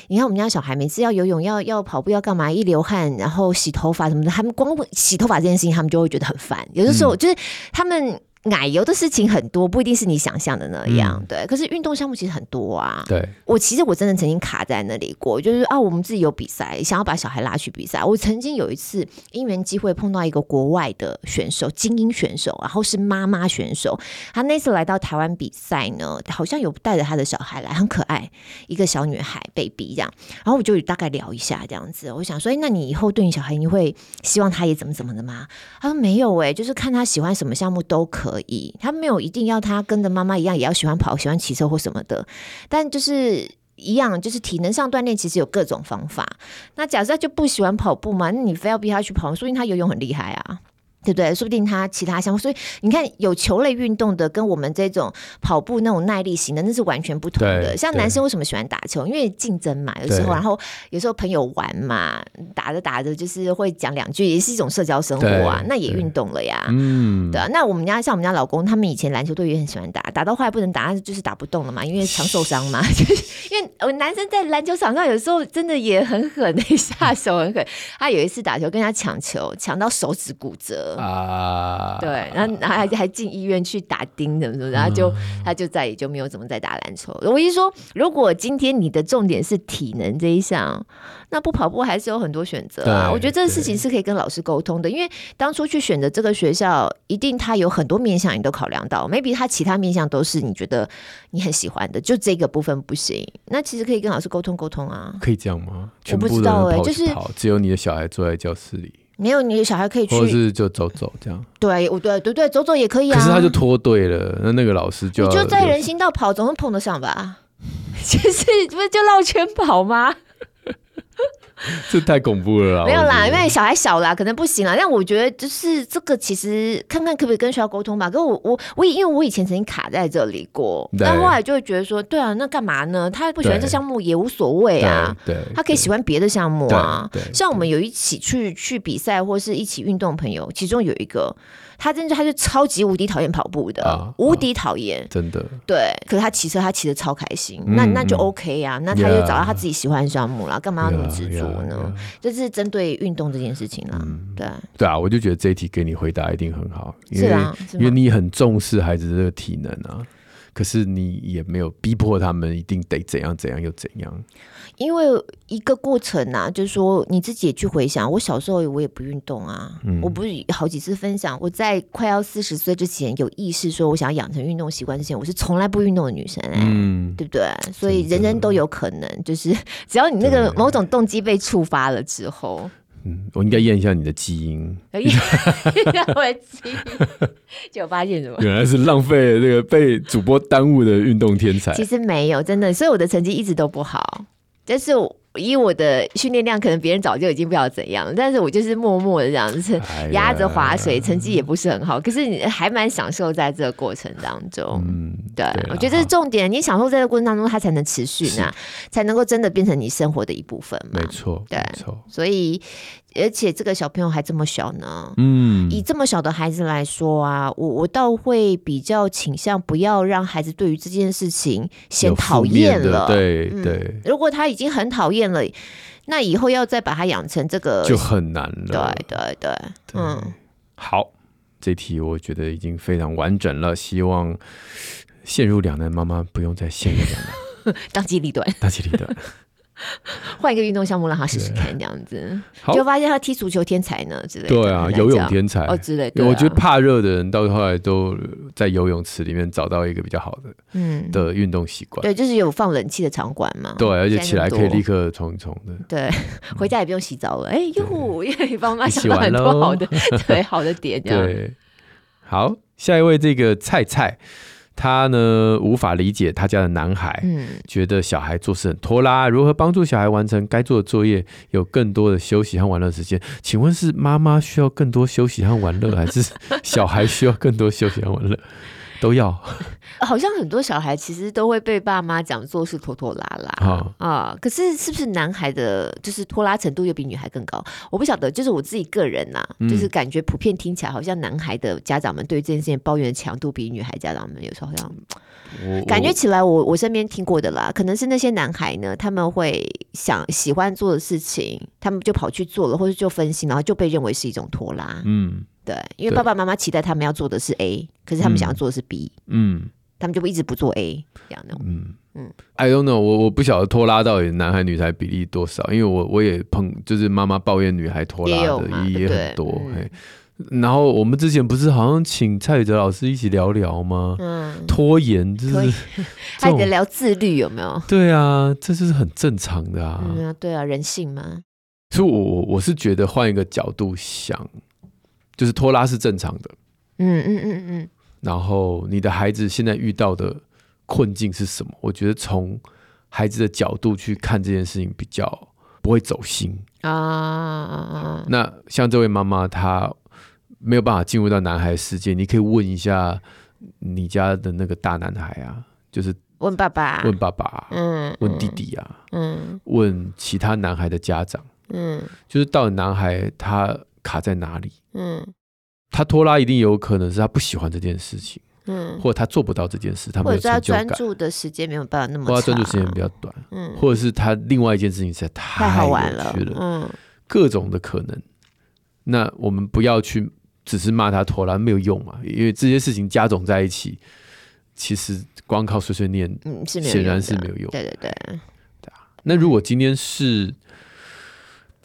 你看我们家小孩每次要游泳、要要跑步、要干嘛，一流汗，然后洗头发什么的，他们光洗头发这件事情，他们就会觉得很烦。有的时候就是他们。奶油的事情很多，不一定是你想象的那样，嗯、对。可是运动项目其实很多啊。对，我其实我真的曾经卡在那里过，就是啊，我们自己有比赛，想要把小孩拉去比赛。我曾经有一次因缘机会碰到一个国外的选手，精英选手，然后是妈妈选手。他那次来到台湾比赛呢，好像有带着他的小孩来，很可爱，一个小女孩 baby 这样。然后我就大概聊一下这样子，我想说，哎，那你以后对你小孩，你会希望他也怎么怎么的吗？他说没有，哎，就是看他喜欢什么项目都可。可以，他没有一定要他跟着妈妈一样，也要喜欢跑、喜欢骑车或什么的，但就是一样，就是体能上锻炼，其实有各种方法。那假设他就不喜欢跑步嘛，那你非要逼他去跑，说明他游泳很厉害啊。对不对？说不定他其他项目，所以你看有球类运动的，跟我们这种跑步那种耐力型的，那是完全不同的。像男生为什么喜欢打球？因为竞争嘛，有时候，然后有时候朋友玩嘛，打着打着就是会讲两句，也是一种社交生活啊，那也运动了呀。嗯，对啊。那我们家像我们家老公，他们以前篮球队也很喜欢打，打到后来不能打，就是打不动了嘛，因为常受伤嘛。就 *laughs* 是因为我男生在篮球场上有时候真的也很狠，*laughs* 下手很狠。他有一次打球跟他抢球，抢到手指骨折。了啊。对，然后还还进医院去打钉什么什么，然后就、嗯、他就再也就没有怎么再打篮球。我一说，如果今天你的重点是体能这一项，那不跑步还是有很多选择啊。我觉得这个事情是可以跟老师沟通的，因为当初去选择这个学校，一定他有很多面向你都考量到，maybe 他其他面向都是你觉得你很喜欢的，就这个部分不行。那其实可以跟老师沟通沟通啊。可以这样吗？我不知道哎、欸，就是只有你的小孩坐在教室里。没有，你的小孩可以去，或者是就走走这样。对，我对对对，走走也可以啊。可是他就脱队了，那那个老师就你就在人行道跑，总会碰得上吧？其 *laughs* 实不是就绕圈跑吗？*laughs* 这太恐怖了啦！没有啦，因为小孩小啦，可能不行啦。但我觉得就是这个，其实看看可不可以跟学校沟通吧。可是我我我因为我以前曾经卡在这里过，但后来就会觉得说，对啊，那干嘛呢？他不喜欢这项目也无所谓啊，对，他可以喜欢别的项目啊。像我们有一起去去比赛或是一起运动朋友，其中有一个。他真的，他就超级无敌讨厌跑步的，啊、无敌讨厌，真的。对，可是他骑车，他骑的超开心，嗯、那那就 OK 呀、啊，那他就找到他自己喜欢的项目了，干、yeah, 嘛要那么执着呢？这、yeah, yeah, yeah. 是针对运动这件事情啦、嗯。对，对啊，我就觉得这一题给你回答一定很好，因为啊，因为你很重视孩子的这个体能啊，可是你也没有逼迫他们一定得怎样怎样又怎样。因为一个过程啊，就是说你自己也去回想，我小时候我也不运动啊，嗯、我不是好几次分享，我在快要四十岁之前有意识说我想要养成运动习惯之前，我是从来不运动的女生哎、欸嗯，对不对？所以人人都有可能，就是只要你那个某种动机被触发了之后，嗯，我应该验一下你的基因，验 *laughs* 我的基因，就发现什么？原来是浪费了这个被主播耽误的运动天才。其实没有，真的，所以我的成绩一直都不好。但是以我的训练量，可能别人早就已经不知道怎样了。但是我就是默默的这样子压着划水，成绩也不是很好。可是你还蛮享受在这个过程当中。嗯，对，对我觉得这是重点。你享受在这个过程当中，它才能持续呢，才能够真的变成你生活的一部分嘛。没错，对，没错。所以。而且这个小朋友还这么小呢，嗯，以这么小的孩子来说啊，我我倒会比较倾向不要让孩子对于这件事情先讨厌了，对对、嗯。如果他已经很讨厌了，那以后要再把他养成这个就很难了。对对对，嗯。好，这题我觉得已经非常完整了，希望陷入两难妈妈不用再陷入两难，*laughs* 当机立断，当机立断。*laughs* 换一个运动项目让他试试看，这样子就发现他踢足球天才呢之类的。对啊，游泳天才哦之类的。我觉得怕热的人到后来都在游泳池里面找到一个比较好的嗯的运动习惯。对，就是有放冷气的场馆嘛。对，而且起来可以立刻冲一冲的。对，回家也不用洗澡了。哎呦，因为帮妈想到很多好的对好的点。*laughs* 对，好，下一位这个菜菜。他呢，无法理解他家的男孩，嗯，觉得小孩做事很拖拉，如何帮助小孩完成该做的作业，有更多的休息和玩乐时间？请问是妈妈需要更多休息和玩乐，还是小孩需要更多休息和玩乐？都要，*laughs* 好像很多小孩其实都会被爸妈讲做事拖拖拉拉啊啊！可是是不是男孩的，就是拖拉程度又比女孩更高？我不晓得，就是我自己个人呐、啊嗯，就是感觉普遍听起来，好像男孩的家长们对这件事情抱怨的强度比女孩家长们有时候好像，感觉起来我，我我身边听过的啦，可能是那些男孩呢，他们会想喜欢做的事情，他们就跑去做了，或者就分心，然后就被认为是一种拖拉，嗯。对，因为爸爸妈妈期待他们要做的是 A，可是他们想要做的是 B，嗯，他们就一直不做 A 这样的，嗯嗯。I don't know，我我不晓得拖拉到底男孩女孩比例多少，因为我我也碰，就是妈妈抱怨女孩拖拉的也，也很多，嗯。然后我们之前不是好像请蔡宇哲老师一起聊聊吗？嗯，拖延就是还得 *laughs* 聊自律有没有？对啊，这就是很正常的啊。嗯啊，对啊，人性嘛。所以我我我是觉得换一个角度想。就是拖拉是正常的，嗯嗯嗯嗯。然后你的孩子现在遇到的困境是什么？我觉得从孩子的角度去看这件事情比较不会走心啊。那像这位妈妈，她没有办法进入到男孩世界，你可以问一下你家的那个大男孩啊，就是问爸爸，问爸爸，嗯，问弟弟啊，嗯，问其他男孩的家长，嗯，就是到底男孩他。卡在哪里？嗯，他拖拉一定有可能是他不喜欢这件事情，嗯，或者他做不到这件事，他没有成就感，专注的时间没有办法那么长，或专注时间比较短，嗯，或者是他另外一件事情实在太好玩了，嗯，各种的可能。那我们不要去只是骂他拖拉没有用嘛，因为这些事情加总在一起，其实光靠碎碎念，嗯，是显然是没有用。对对对，对啊。那如果今天是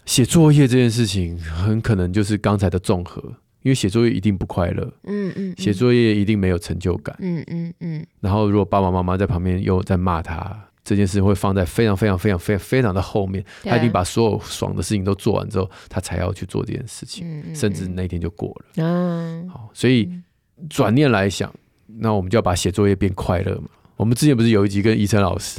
写作业这件事情，很可能就是刚才的综合。因为写作业一定不快乐，嗯嗯，写作业一定没有成就感，嗯嗯嗯。然后如果爸爸妈妈在旁边又在骂他，这件事会放在非常非常非常非常非常的后面。他一定把所有爽的事情都做完之后，他才要去做这件事情，甚至那一天就过了。嗯，好，所以转念来想，那我们就要把写作业变快乐嘛。我们之前不是有一集跟宜晨老师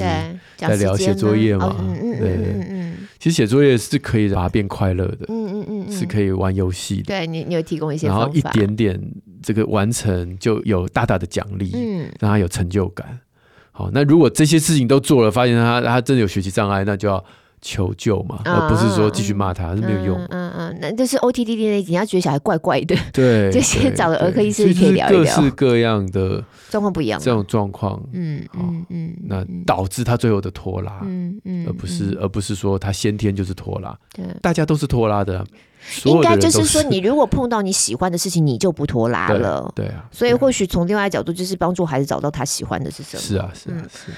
在聊写作业嘛？嗯嗯嗯嗯，其实写作业是可以把它变快乐的，嗯嗯嗯，是可以玩游戏的。对你，你有提供一些，然后一点点这个完成就有大大的奖励，嗯，让他有成就感。好，那如果这些事情都做了，发现他他真的有学习障碍，那就要。求救嘛，而不是说继续骂他，是没有用。嗯嗯，那就是 OTDD 那集，他觉得小孩怪怪的，*laughs* 对，*laughs* 就先找了儿科医师可以聊一聊。各式各样的状况不一样，这种状况，嗯嗯嗯，那导致他最后的拖拉，嗯嗯，而不是而不是说他先天就是拖拉，对，大家都是拖拉的。应该就是说，你如果碰到你喜欢的事情，你就不拖拉了。对啊，所以或许从另外角度，就是帮助孩子找到他喜欢的是什么。是啊，是啊，是。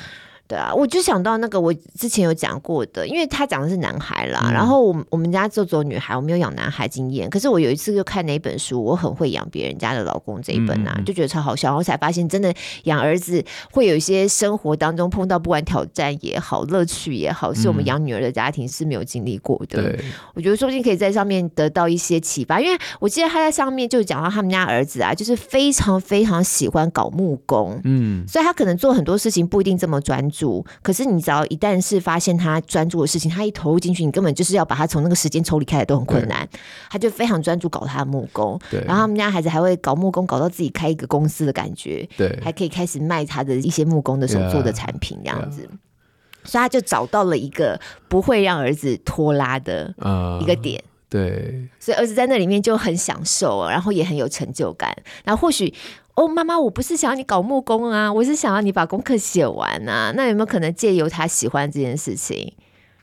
对啊，我就想到那个我之前有讲过的，因为他讲的是男孩啦，嗯、然后我我们家就只有女孩，我没有养男孩经验。可是我有一次就看那本书，我很会养别人家的老公这一本啊，嗯、就觉得超好笑，然后才发现真的养儿子会有一些生活当中碰到不管挑战也好，乐趣也好，是我们养女儿的家庭是没有经历过的。嗯，我觉得说不定可以在上面得到一些启发，因为我记得他在上面就讲到他们家儿子啊，就是非常非常喜欢搞木工，嗯，所以他可能做很多事情不一定这么专注，可是你。只要一旦是发现他专注的事情，他一投入进去，你根本就是要把他从那个时间抽离开来都很困难。他就非常专注搞他的木工，对然后他们家孩子还会搞木工，搞到自己开一个公司的感觉，对，还可以开始卖他的一些木工的手做的产品这样子。Yeah. 所以他就找到了一个不会让儿子拖拉的一个点，uh, 对。所以儿子在那里面就很享受，然后也很有成就感。然后或许。哦，妈妈，我不是想要你搞木工啊，我是想要你把功课写完啊。那有没有可能借由他喜欢这件事情，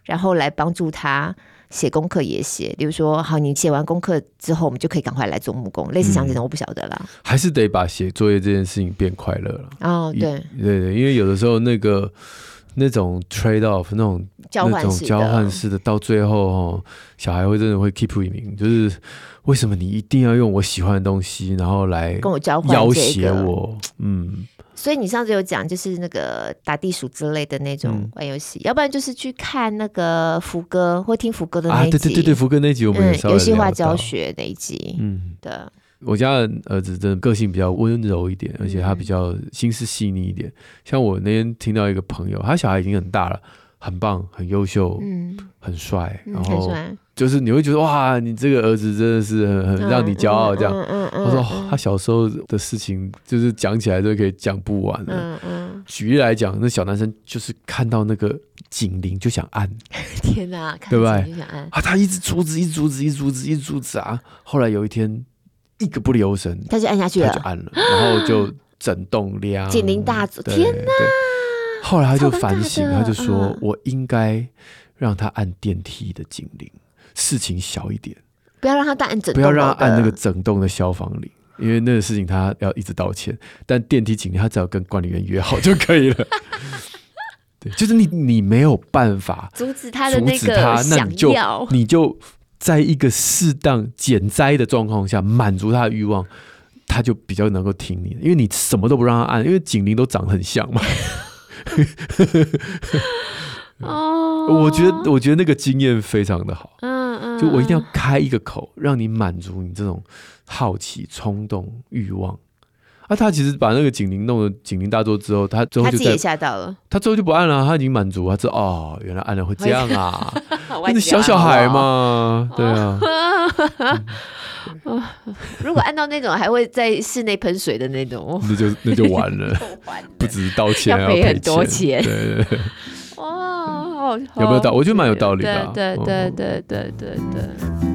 然后来帮助他写功课也写？比如说，好，你写完功课之后，我们就可以赶快来做木工。类似像这种，我不晓得啦。还是得把写作业这件事情变快乐了。哦，对，对对，因为有的时候那个。那种 trade off 那种交换那种交换式的，到最后哦，小孩会真的会 keep winning，就是为什么你一定要用我喜欢的东西，然后来跟我交换要挟我？嗯，所以你上次有讲，就是那个打地鼠之类的那种玩游戏，嗯、要不然就是去看那个福哥或听福哥的那一集，啊、对对对对，福哥那集我们也游戏化教学那一集，嗯，对。我家的儿子真的个性比较温柔一点，而且他比较心思细腻一点。像我那天听到一个朋友，他小孩已经很大了，很棒，很优秀，嗯，很帅，然后就是你会觉得哇，你这个儿子真的是很很让你骄傲这样。他说他小时候的事情就是讲起来都可以讲不完了。举例来讲，那小男生就是看到那个警铃就想按，*laughs* 天哪，对不对？啊，他一直阻止，一直阻止，一直阻止，一直阻止啊。后来有一天。一个不留神，他就按下去了，他就按了，然后就整栋亮，警铃大作，天哪！后来他就反省，他就说：“我应该让他按电梯的警铃，事情小一点，不要让他按整，不要让他按那个整栋的消防铃，因为那个事情他要一直道歉。但电梯警铃，他只要跟管理员约好就可以了。*laughs* 对，就是你，你没有办法阻止他的那个想就，你就。”在一个适当减灾的状况下，满足他的欲望，他就比较能够听你，因为你什么都不让他按，因为警铃都长得很像嘛。*laughs* 哦，我觉得，我觉得那个经验非常的好。嗯嗯，就我一定要开一个口，让你满足你这种好奇、冲动、欲望。啊，他其实把那个警铃弄得警铃大作之后，他最后就他自己也吓到了，他最后就不按了，他已经满足，他知道哦，原来按了会这样啊，*laughs* 那是小小孩嘛，*laughs* 对啊。*laughs* 如果按到那种还会在室内喷水的那种，那就那就完了，不止道歉，要赔很多钱。对对对，哇，有没有道理？我觉得蛮有道理的，对对对对对对。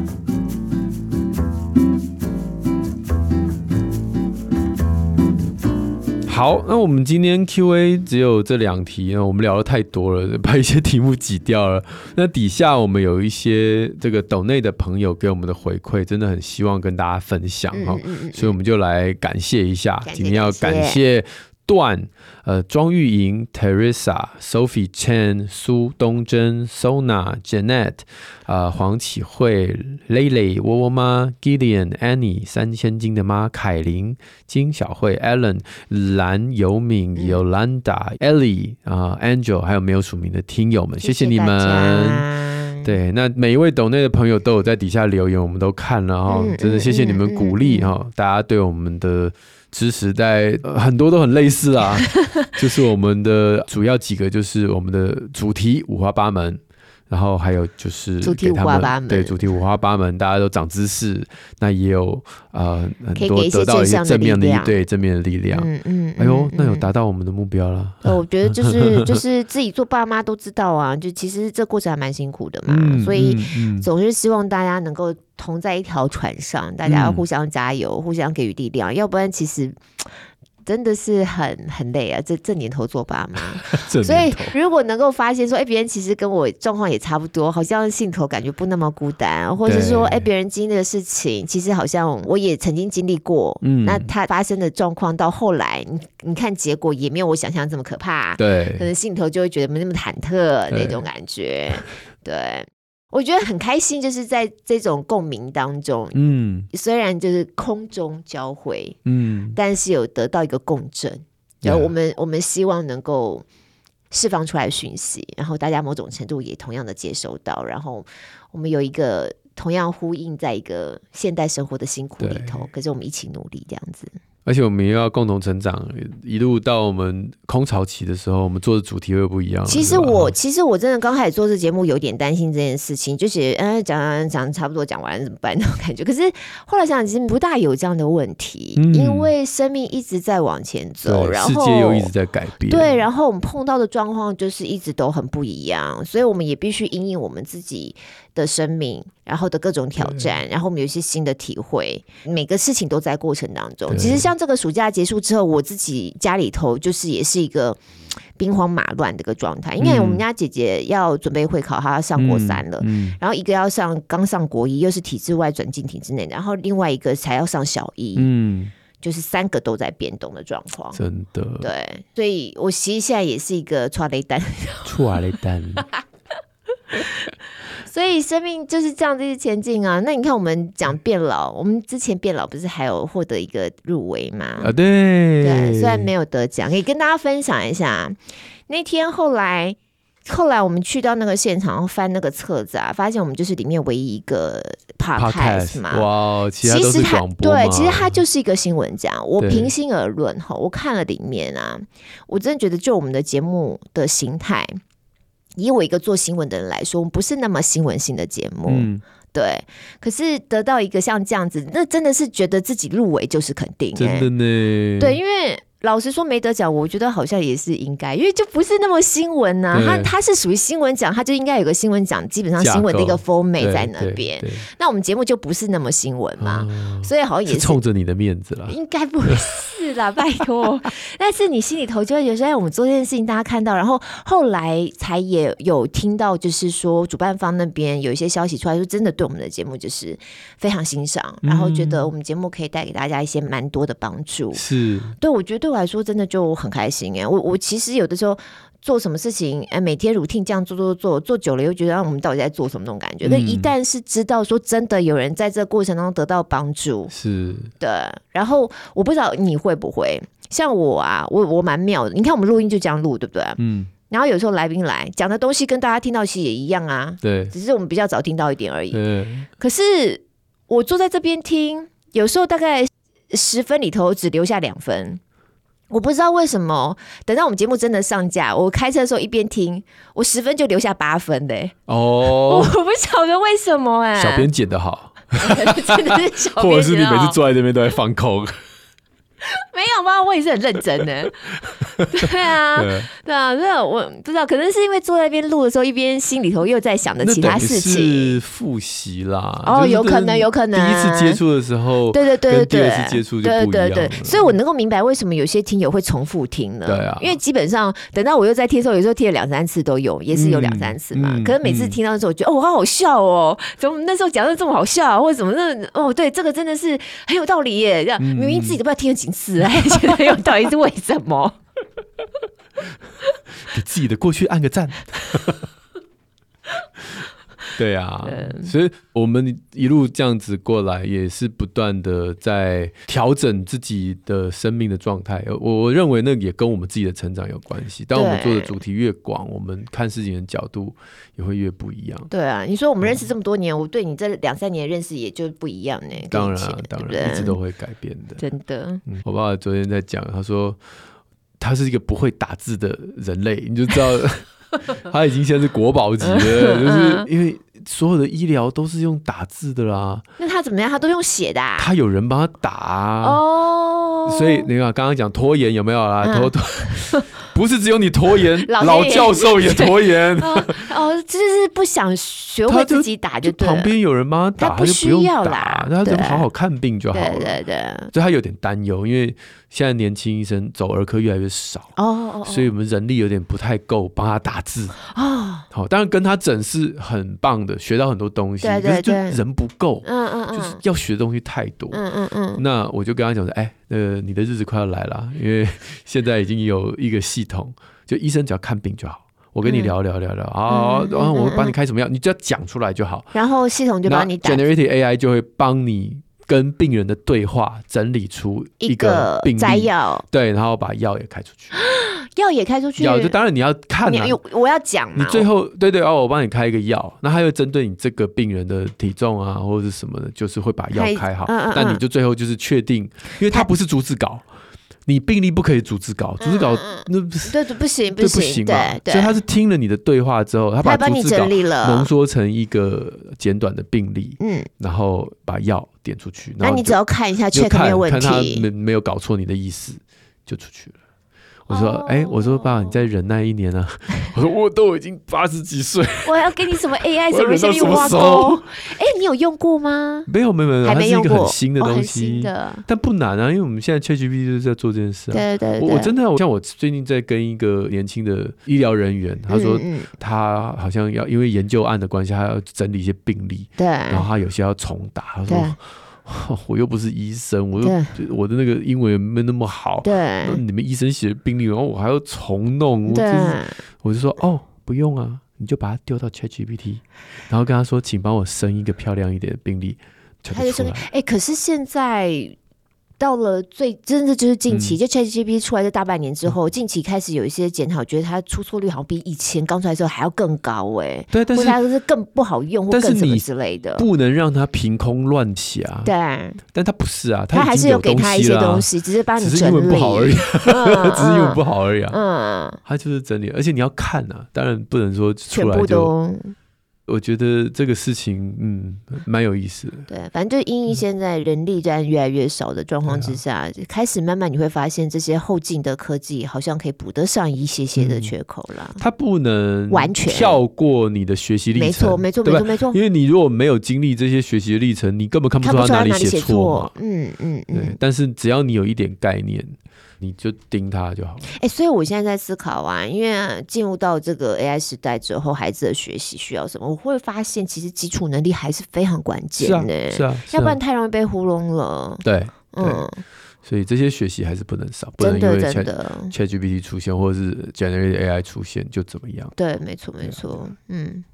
好，那我们今天 Q&A 只有这两题，那我们聊的太多了，*laughs* 把一些题目挤掉了。那底下我们有一些这个抖内的朋友给我们的回馈，真的很希望跟大家分享哈，嗯嗯嗯，所以我们就来感谢一下，今天要感谢。段，呃，庄玉莹、Teresa、Sophie Chen、苏东珍、Sona、Janet，啊，黄启慧、Lily、窝窝妈、Gideon、Annie、三千金的妈、凯琳、金小慧、Allen、蓝尤敏、Yolanda、Ellie 啊、Angel，还有没有署名的听友们，谢谢你们。对，那每一位抖内的朋友都有在底下留言，我们都看了哈，真的谢谢你们鼓励哈，大家对我们的。知识在、很多都很类似啊，就是我们的主要几个，就是我们的主题五花八门。然后还有就是主题五花八门，对，主题五花八门，大家都长知识，那也有呃很多得到一些正面的一对正面的力量。嗯嗯，哎呦，那有达到我们的目标了。我觉得就是 *laughs* 就是自己做爸妈都知道啊，就其实这过程还蛮辛苦的嘛，所以总是希望大家能够同在一条船上，大家要互相加油，互相给予力量，要不然其实。真的是很很累啊！这这年头做爸妈，所以如果能够发现说，哎，别人其实跟我状况也差不多，好像心头感觉不那么孤单，或者是说，哎，别人经历的事情，其实好像我也曾经经历过。嗯，那他发生的状况到后来，你你看结果也没有我想象这么可怕。对，可能心头就会觉得没那么忐忑那种感觉。对。对我觉得很开心，就是在这种共鸣当中，嗯，虽然就是空中交汇，嗯，但是有得到一个共振，然后我们我们希望能够释放出来讯息，然后大家某种程度也同样的接收到，然后我们有一个同样呼应在一个现代生活的辛苦里头，可是我们一起努力这样子。而且我们又要共同成长，一路到我们空巢期的时候，我们做的主题会不一样。其实我，其实我真的刚开始做这节目，有点担心这件事情，就是嗯，讲讲讲差不多讲完了怎么办那种感觉。可是后来想想，其实不大有这样的问题，嗯、因为生命一直在往前走，然后世界又一直在改变。对，然后我们碰到的状况就是一直都很不一样，所以我们也必须因应我们自己的生命，然后的各种挑战，然后我们有一些新的体会，每个事情都在过程当中。其实像这个暑假结束之后，我自己家里头就是也是一个兵荒马乱的一个状态，因为我们家姐姐要准备会考，她要上国三了，嗯嗯、然后一个要上刚上国一，又是体制外转进体制内，然后另外一个才要上小一，嗯，就是三个都在变动的状况，真的，对，所以我其实现在也是一个剉咧等，剉咧等。所以生命就是这样子前进啊！那你看，我们讲变老，我们之前变老不是还有获得一个入围吗？啊，对对，虽然没有得奖，可以跟大家分享一下。那天后来，后来我们去到那个现场翻那个册子啊，发现我们就是里面唯一一个 podcast 嘛。哇，其他都是广播。对，其实它就是一个新闻奖。我平心而论哈，我看了里面啊，我真的觉得就我们的节目的形态。以我一个做新闻的人来说，我们不是那么新闻性的节目，嗯、对。可是得到一个像这样子，那真的是觉得自己入围就是肯定，真的呢。对，因为。老实说没得奖，我觉得好像也是应该，因为就不是那么新闻呐、啊。它它是属于新闻奖，它就应该有个新闻奖，基本上新闻的一个 format 在那边。那我们节目就不是那么新闻嘛，嗯、所以好像也是，是冲着你的面子了。应该不是啦，拜托。但是你心里头就会觉得，哎，我们做这件事情大家看到，然后后来才也有听到，就是说主办方那边有一些消息出来，说真的对我们的节目就是非常欣赏，然后觉得我们节目可以带给大家一些蛮多的帮助。是对，我觉得对。来说真的就很开心哎，我我其实有的时候做什么事情哎，每天 routine 这样做做做做久了，又觉得我们到底在做什么那种感觉。那、一旦是知道说真的有人在这个过程当中得到帮助，是对。然后我不知道你会不会像我啊，我我蛮妙的。你看我们录音就这样录，对不对？嗯。然后有时候来宾来讲的东西跟大家听到其实也一样啊，对，只是我们比较早听到一点而已。对。可是我坐在这边听，有时候大概十分里头只留下两分。我不知道为什么，等到我们节目真的上架，我开车的时候一边听，我十分就留下八分嘞。哦，*laughs* 我不晓得为什么哎、欸。小编剪的好，*laughs* 真的是小编。*laughs* 或者是你每次坐在那边都在放空。没有吧？我也是很认真的。对啊，对啊，那我不知道，可能是因为坐在一边录的时候，一边心里头又在想着其他事情。是复习啦。哦，有可能，有可能。第一次接触的时候，对对对对，第二次接触就不一样。对对对，所以我能够明白为什么有些听友会重复听呢？对啊，因为基本上等到我又在听的时候，有时候听了两三次都有，也是有两三次嘛。可是每次听到的时候，我觉得哦，好好笑哦，怎么那时候讲的这么好笑，或者怎么那哦，对，这个真的是很有道理耶。这样明明自己都不知道听了几次，还觉得很有道理，是为什么？*laughs* 给自己的过去按个赞。*laughs* 对啊，所以我们一路这样子过来，也是不断的在调整自己的生命的状态。我我认为那也跟我们自己的成长有关系。当我们做的主题越广，我们看事情的角度也会越不一样。对啊，你说我们认识这么多年，我对你这两三年认识也就不一样呢。当然，当然，一直都会改变的。真的，嗯，我爸爸昨天在讲，他说他是一个不会打字的人类，你就知道。*laughs* 他已经现在是国宝级了，就是因为所有的医疗都是用打字的啦。那他怎么样？他都用写的啊？他有人帮他打啊。哦，所以你看刚刚讲拖延有没有啦？拖拖。*laughs* 不是只有你拖延，*laughs* 老教授也拖延。哦，就是不想学会自己打就对，旁边有人帮他打，他就不用打，他就好好看病就好了。对对对，所以他有点担忧，因为现在年轻医生走儿科越来越少哦，所以我们人力有点不太够帮他打字。啊。好，当然跟他诊是很棒的，学到很多东西，可是就人不够，嗯嗯嗯，就是要学的东西太多，嗯嗯嗯。那我就跟他讲说，哎。呃，你的日子快要来了，*laughs* 因为现在已经有一个系统，就医生只要看病就好，我跟你聊聊聊聊啊，然后我帮你开什么药，你只要讲出来就好，然后系统就帮你 Generative AI 就会帮你跟病人的对话整理出一个摘要，对，然后把药也开出去。*gasps* 药也开出去，药就当然你要看啊，我要讲，你最后对对哦，我帮你开一个药，那他又针对你这个病人的体重啊或者是什么的，就是会把药开好，但你就最后就是确定，因为他不是逐字稿，你病历不可以逐字稿，逐字稿那不是对对不行不行，对，所以他是听了你的对话之后，他把逐字稿浓缩成一个简短的病历，嗯，然后把药点出去，那你只要看一下，check 没有问题，看他没没有搞错你的意思，就出去了。我说，哎、欸，我说爸，你再忍耐一年啊！*laughs* 我说我都已经八十几岁，我要给你什么 AI 什么什么挖沟？哎，你有用过吗？没有，没有，没有，还没用过，它是一个很新的东西，的但不难啊，因为我们现在 ChatGPT 就是在做这件事啊。对对对，我我真的，我像我最近在跟一个年轻的医疗人员，他说他好像要因为研究案的关系，他要整理一些病例，对，然后他有些要重打，他说。*laughs* 我又不是医生，我又我的那个英文没那么好。对，那你们医生写的病历，然后我还要重弄。我就是，我就说哦，不用啊，你就把它丢到 ChatGPT，然后跟他说，请帮我生一个漂亮一点的病历，他就说，哎、欸，可是现在。到了最真的就是近期，嗯、就 ChatGPT 出来这大半年之后，嗯、近期开始有一些检讨，觉得它出错率好像比以前刚出来的时候还要更高哎、欸。对，但是它是更不好用，或更什么之类的。不能让它凭空乱起啊。对，但它不是啊，它还是有给它一些东西，只是帮你整理。只是英文不好而已，嗯、*laughs* 只是英文不好而已啊。嗯，它就是整理，而且你要看啊，当然不能说出来就。我觉得这个事情，嗯，蛮有意思的。对，反正就因为现在人力在越来越少的状况之下，嗯、开始慢慢你会发现，这些后进的科技好像可以补得上一些些的缺口了。它不能完全跳过你的学习历程，没错，没错，没错，没错。因为你如果没有经历这些学习的历程，你根本看不出他哪里写错嘛。嗯嗯嗯。对，但是只要你有一点概念。你就盯他就好了。哎、欸，所以我现在在思考啊，因为进入到这个 AI 时代之后，孩子的学习需要什么？我会发现，其实基础能力还是非常关键的。是啊，要不然太容易被糊弄了。对，嗯，所以这些学习还是不能少，不能因为 ChatGPT 出现或者是 Generative AI 出现就怎么样？对，没错，没错，嗯，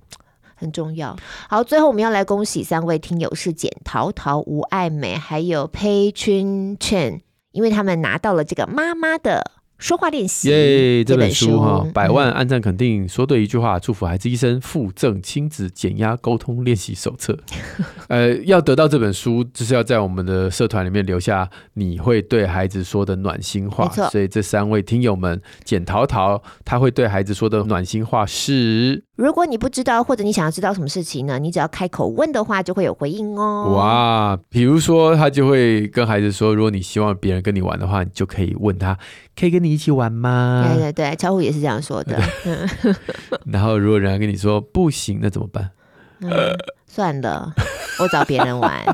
很重要。好，最后我们要来恭喜三位听友是简桃桃、吴爱美，还有 Pei Chun Chen。因为他们拿到了这个妈妈的说话练习耶！这本书哈，百万按赞肯定，说对一句话，祝福孩子一生，附赠亲子减压沟通练习手册。*laughs* 呃，要得到这本书，就是要在我们的社团里面留下你会对孩子说的暖心话。错所以这三位听友们，简淘淘他会对孩子说的暖心话是：如果你不知道，或者你想要知道什么事情呢？你只要开口问的话，就会有回应哦。哇，比如说他就会跟孩子说，如果你希望别人跟你玩的话，你就可以问他。可以跟你一起玩吗？对对对，巧虎也是这样说的。*laughs* 然后如果人家跟你说不行，那怎么办？嗯，算了，我找别人玩。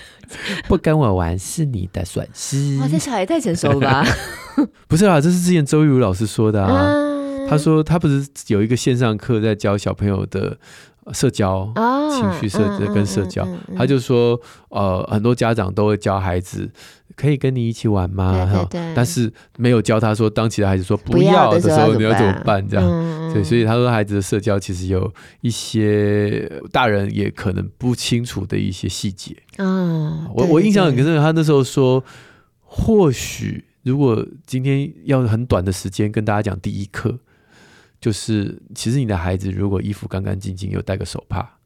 *laughs* 不跟我玩是你的损失。哇，这小孩太成熟了吧？*laughs* 不是啦，这是之前周玉如老师说的啊。嗯、他说他不是有一个线上课在教小朋友的。社交、哦、情绪社跟社交，嗯嗯嗯嗯、他就说，呃，很多家长都会教孩子可以跟你一起玩吗？对对对，但是没有教他说，当其他孩子说不要的时候，你要怎么办？这样，嗯、对，所以他说，孩子的社交其实有一些大人也可能不清楚的一些细节。嗯，我我印象很深，他那时候说，或许如果今天要很短的时间跟大家讲第一课。就是，其实你的孩子如果衣服干干净净，又带个手帕，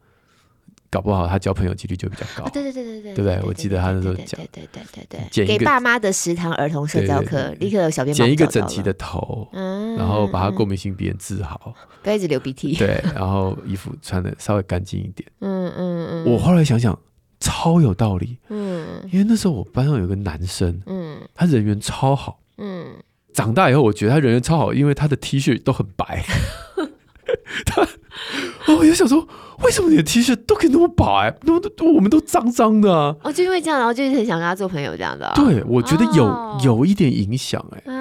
搞不好他交朋友几率就比较高。对对对对对，对不对？我记得他那时候讲，对对对对对，给爸妈的十堂儿童社交课，立刻有小编剪一个整齐的头，然后把他过敏性鼻炎治好，不要一直流鼻涕。对，然后衣服穿的稍微干净一点。嗯嗯嗯。我后来想想，超有道理。嗯，因为那时候我班上有个男生，嗯，他人缘超好，嗯。长大以后，我觉得他人缘超好，因为他的 T 恤都很白。*laughs* 他，我就想说，为什么你的 T 恤都可以那么白？那么都我们都脏脏的啊！哦，就因为这样，然后就是很想跟他做朋友这样的、啊。对，我觉得有、哦、有一点影响哎、欸。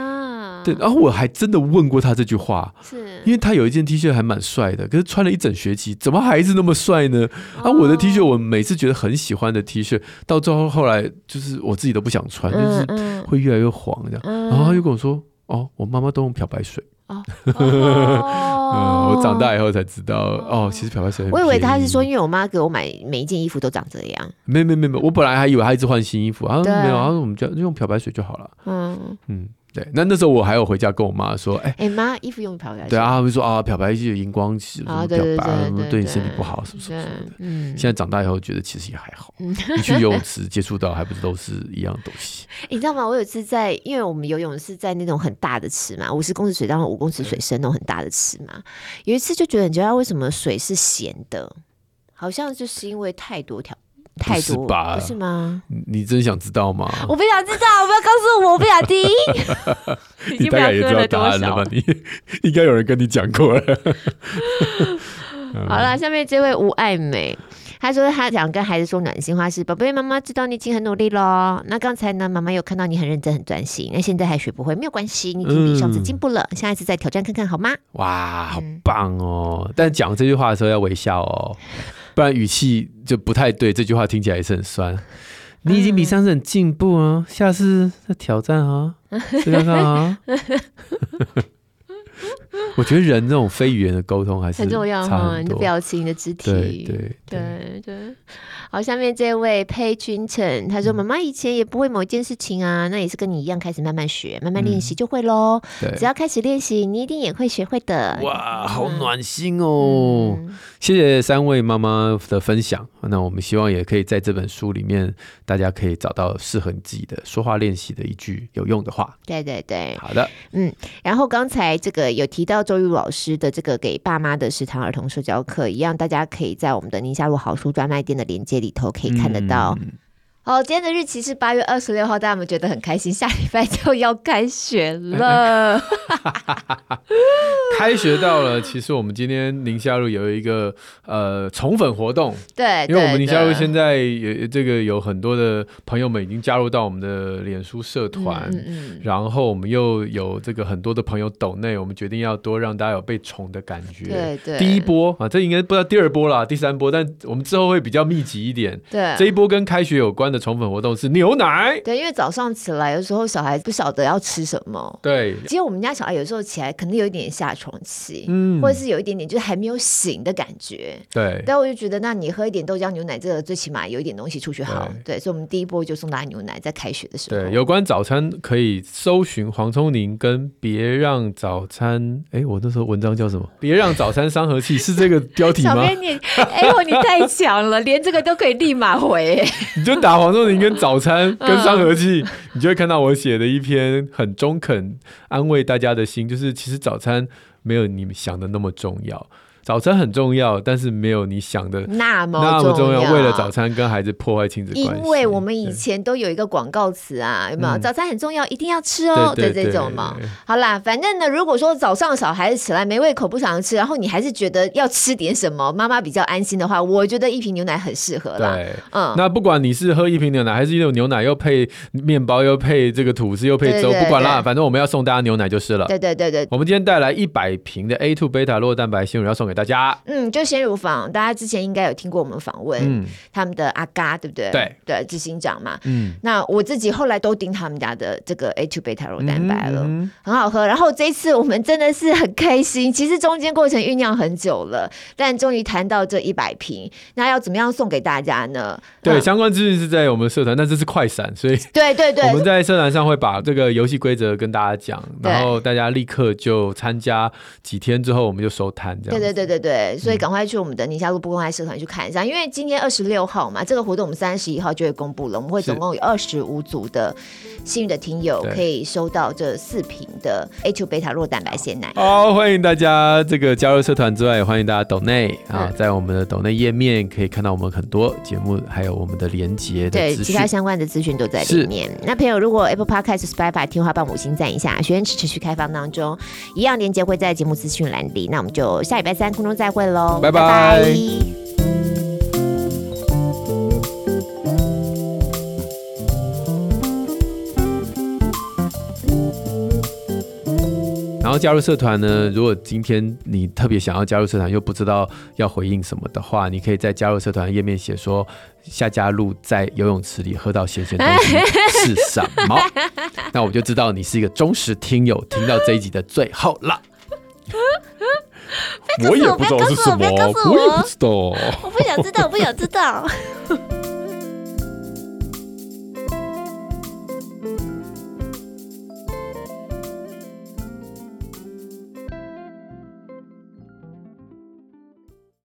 对，然后我还真的问过他这句话，是因为他有一件 T 恤还蛮帅的，可是穿了一整学期，怎么还是那么帅呢？啊，我的 T 恤，我每次觉得很喜欢的 T 恤，到最后后来就是我自己都不想穿，就是会越来越黄这样。然后他就跟我说：“哦，我妈妈都用漂白水。”哦，*laughs* 嗯，我长大以后才知道，哦，其实漂白水。我以为他是说，因为我妈给我买每一件衣服都长这样。没没没没，我本来还以为他一直换新衣服啊，没有，他说我们就用漂白水就好了。嗯嗯。对，那那时候我还有回家跟我妈说，哎哎妈，衣服用漂白水。对啊，他们说啊，漂白剂有荧光剂，什么漂白，对你身体不好，什么什么的。嗯，现在长大以后觉得其实也还好。你去游泳池接触到还不是都是一样的东西？*laughs* 你知道吗？我有一次在，因为我们游泳是在那种很大的池嘛，五十公尺水到五公尺水深那种很大的池嘛。有一次就觉得，你知道为什么水是咸的？好像就是因为太多条。太多吧？不是吗？你真想知道吗？我不想知道，不要告诉我，我不想听。*laughs* 你大概也知道答案了吧？你 *laughs* 应该有人跟你讲过了。*laughs* 好了，下面这位吴爱美，她说她想跟孩子说暖心话是：宝贝，妈妈知道你已经很努力喽。那刚才呢，妈妈有看到你很认真、很专心。那现在还学不会没有关系，你已经比上次进步了。嗯、下一次再挑战看看好吗？哇，好棒哦！嗯、但讲这句话的时候要微笑哦。不然语气就不太对，这句话听起来也是很酸。你已经比上次很进步啊，下次再挑战啊，*laughs* 试看看啊。*laughs* 我觉得人这种非语言的沟通还是很重要哈，你的表情、你的肢体，对对对对。好，下面这位裴君成，他说：“妈妈以前也不会某一件事情啊，那也是跟你一样，开始慢慢学，慢慢练习就会喽。只要开始练习，你一定也会学会的。”哇，好暖心哦！谢谢三位妈妈的分享。那我们希望也可以在这本书里面，大家可以找到适合你自己的说话练习的一句有用的话。对对对，好的，嗯。然后刚才这个有提到周玉老师的这个给爸妈的食堂儿童社交课一样，大家可以在我们的宁夏路好书专卖店的链接里头可以看得到。嗯好，今天的日期是八月二十六号，大家有没有觉得很开心？下礼拜就要开学了，*laughs* 开学到了。其实我们今天宁夏路有一个呃宠粉活动，对，因为我们宁夏路现在有这个有很多的朋友们已经加入到我们的脸书社团，嗯嗯，然后我们又有这个很多的朋友抖内，我们决定要多让大家有被宠的感觉。对对，第一波啊，这应该不知道第二波啦，第三波，但我们之后会比较密集一点。对，这一波跟开学有关。欢的宠粉活动是牛奶。对，因为早上起来有时候小孩不晓得要吃什么。对，其实我们家小孩有时候起来可能有一点下床气，嗯，或者是有一点点就是还没有醒的感觉。对，但我就觉得，那你喝一点豆浆牛奶，这个最起码有一点东西出去好。对，对，所以我们第一波就送大家牛奶，在开学的时候。对，有关早餐可以搜寻黄聪宁跟别让早餐。哎，我那时候文章叫什么？别让早餐伤和气是这个标题吗？小编你，哎呦，你太强了，连这个都可以立马回。你就打黄仲宁跟早餐跟伤和气，你就会看到我写的一篇很中肯安慰大家的心，就是其实早餐没有你们想的那么重要。早餐很重要，但是没有你想的那么那么重要。为了早餐跟孩子破坏亲子关系，因为我们以前都有一个广告词啊，有没有？早餐很重要，一定要吃哦，对这种嘛。好啦，反正呢，如果说早上小孩子起来没胃口，不想吃，然后你还是觉得要吃点什么，妈妈比较安心的话，我觉得一瓶牛奶很适合啦。对，嗯。那不管你是喝一瓶牛奶，还是一种牛奶又配面包，又配这个吐司，又配粥，不管啦，反正我们要送大家牛奶就是了。对对对对。我们今天带来一百瓶的 A2 贝塔酪蛋白鲜乳要送给大家。嗯，就先乳坊，大家之前应该有听过我们访问、嗯、他们的阿嘎，对不对？对对，执行长嘛。嗯，那我自己后来都订他们家的这个 A two 贝塔肉蛋白了，很好喝。然后这一次我们真的是很开心，其实中间过程酝酿很久了，但终于谈到这一百瓶，那要怎么样送给大家呢？对，嗯、相关资讯是在我们社团，但这是快闪，所以 *laughs* 对对对，我们在社团上会把这个游戏规则跟大家讲，然后大家立刻就参加，几天之后我们就收摊，这样。对对对对对。所以赶快去我们的宁夏路不公开社团去看一下，因为今天二十六号嘛，这个活动我们三十一号就会公布了。我们会总共有二十五组的幸运的听友可以收到这四瓶的 A2 贝塔酪蛋白鲜奶。好，欢迎大家这个加入社团之外，也欢迎大家抖内啊，在我们的抖内页面可以看到我们很多节目，还有我们的连结，对，其他相关的资讯都在里面。那朋友如果 Apple Podcast、Spotify 听话，帮五星赞一下。学员池持续开放当中，一样连接会在节目资讯栏里。那我们就下礼拜三空中再会喽。拜拜。然后加入社团呢，如果今天你特别想要加入社团，又不知道要回应什么的话，你可以在加入社团页面写说下加入在游泳池里喝到咸咸东西是什么，那我就知道你是一个忠实听友，听到这一集的最后了。我，我也不知道是什么，我，我，我，我也不知道，*laughs* 我不想知道，我不想知道。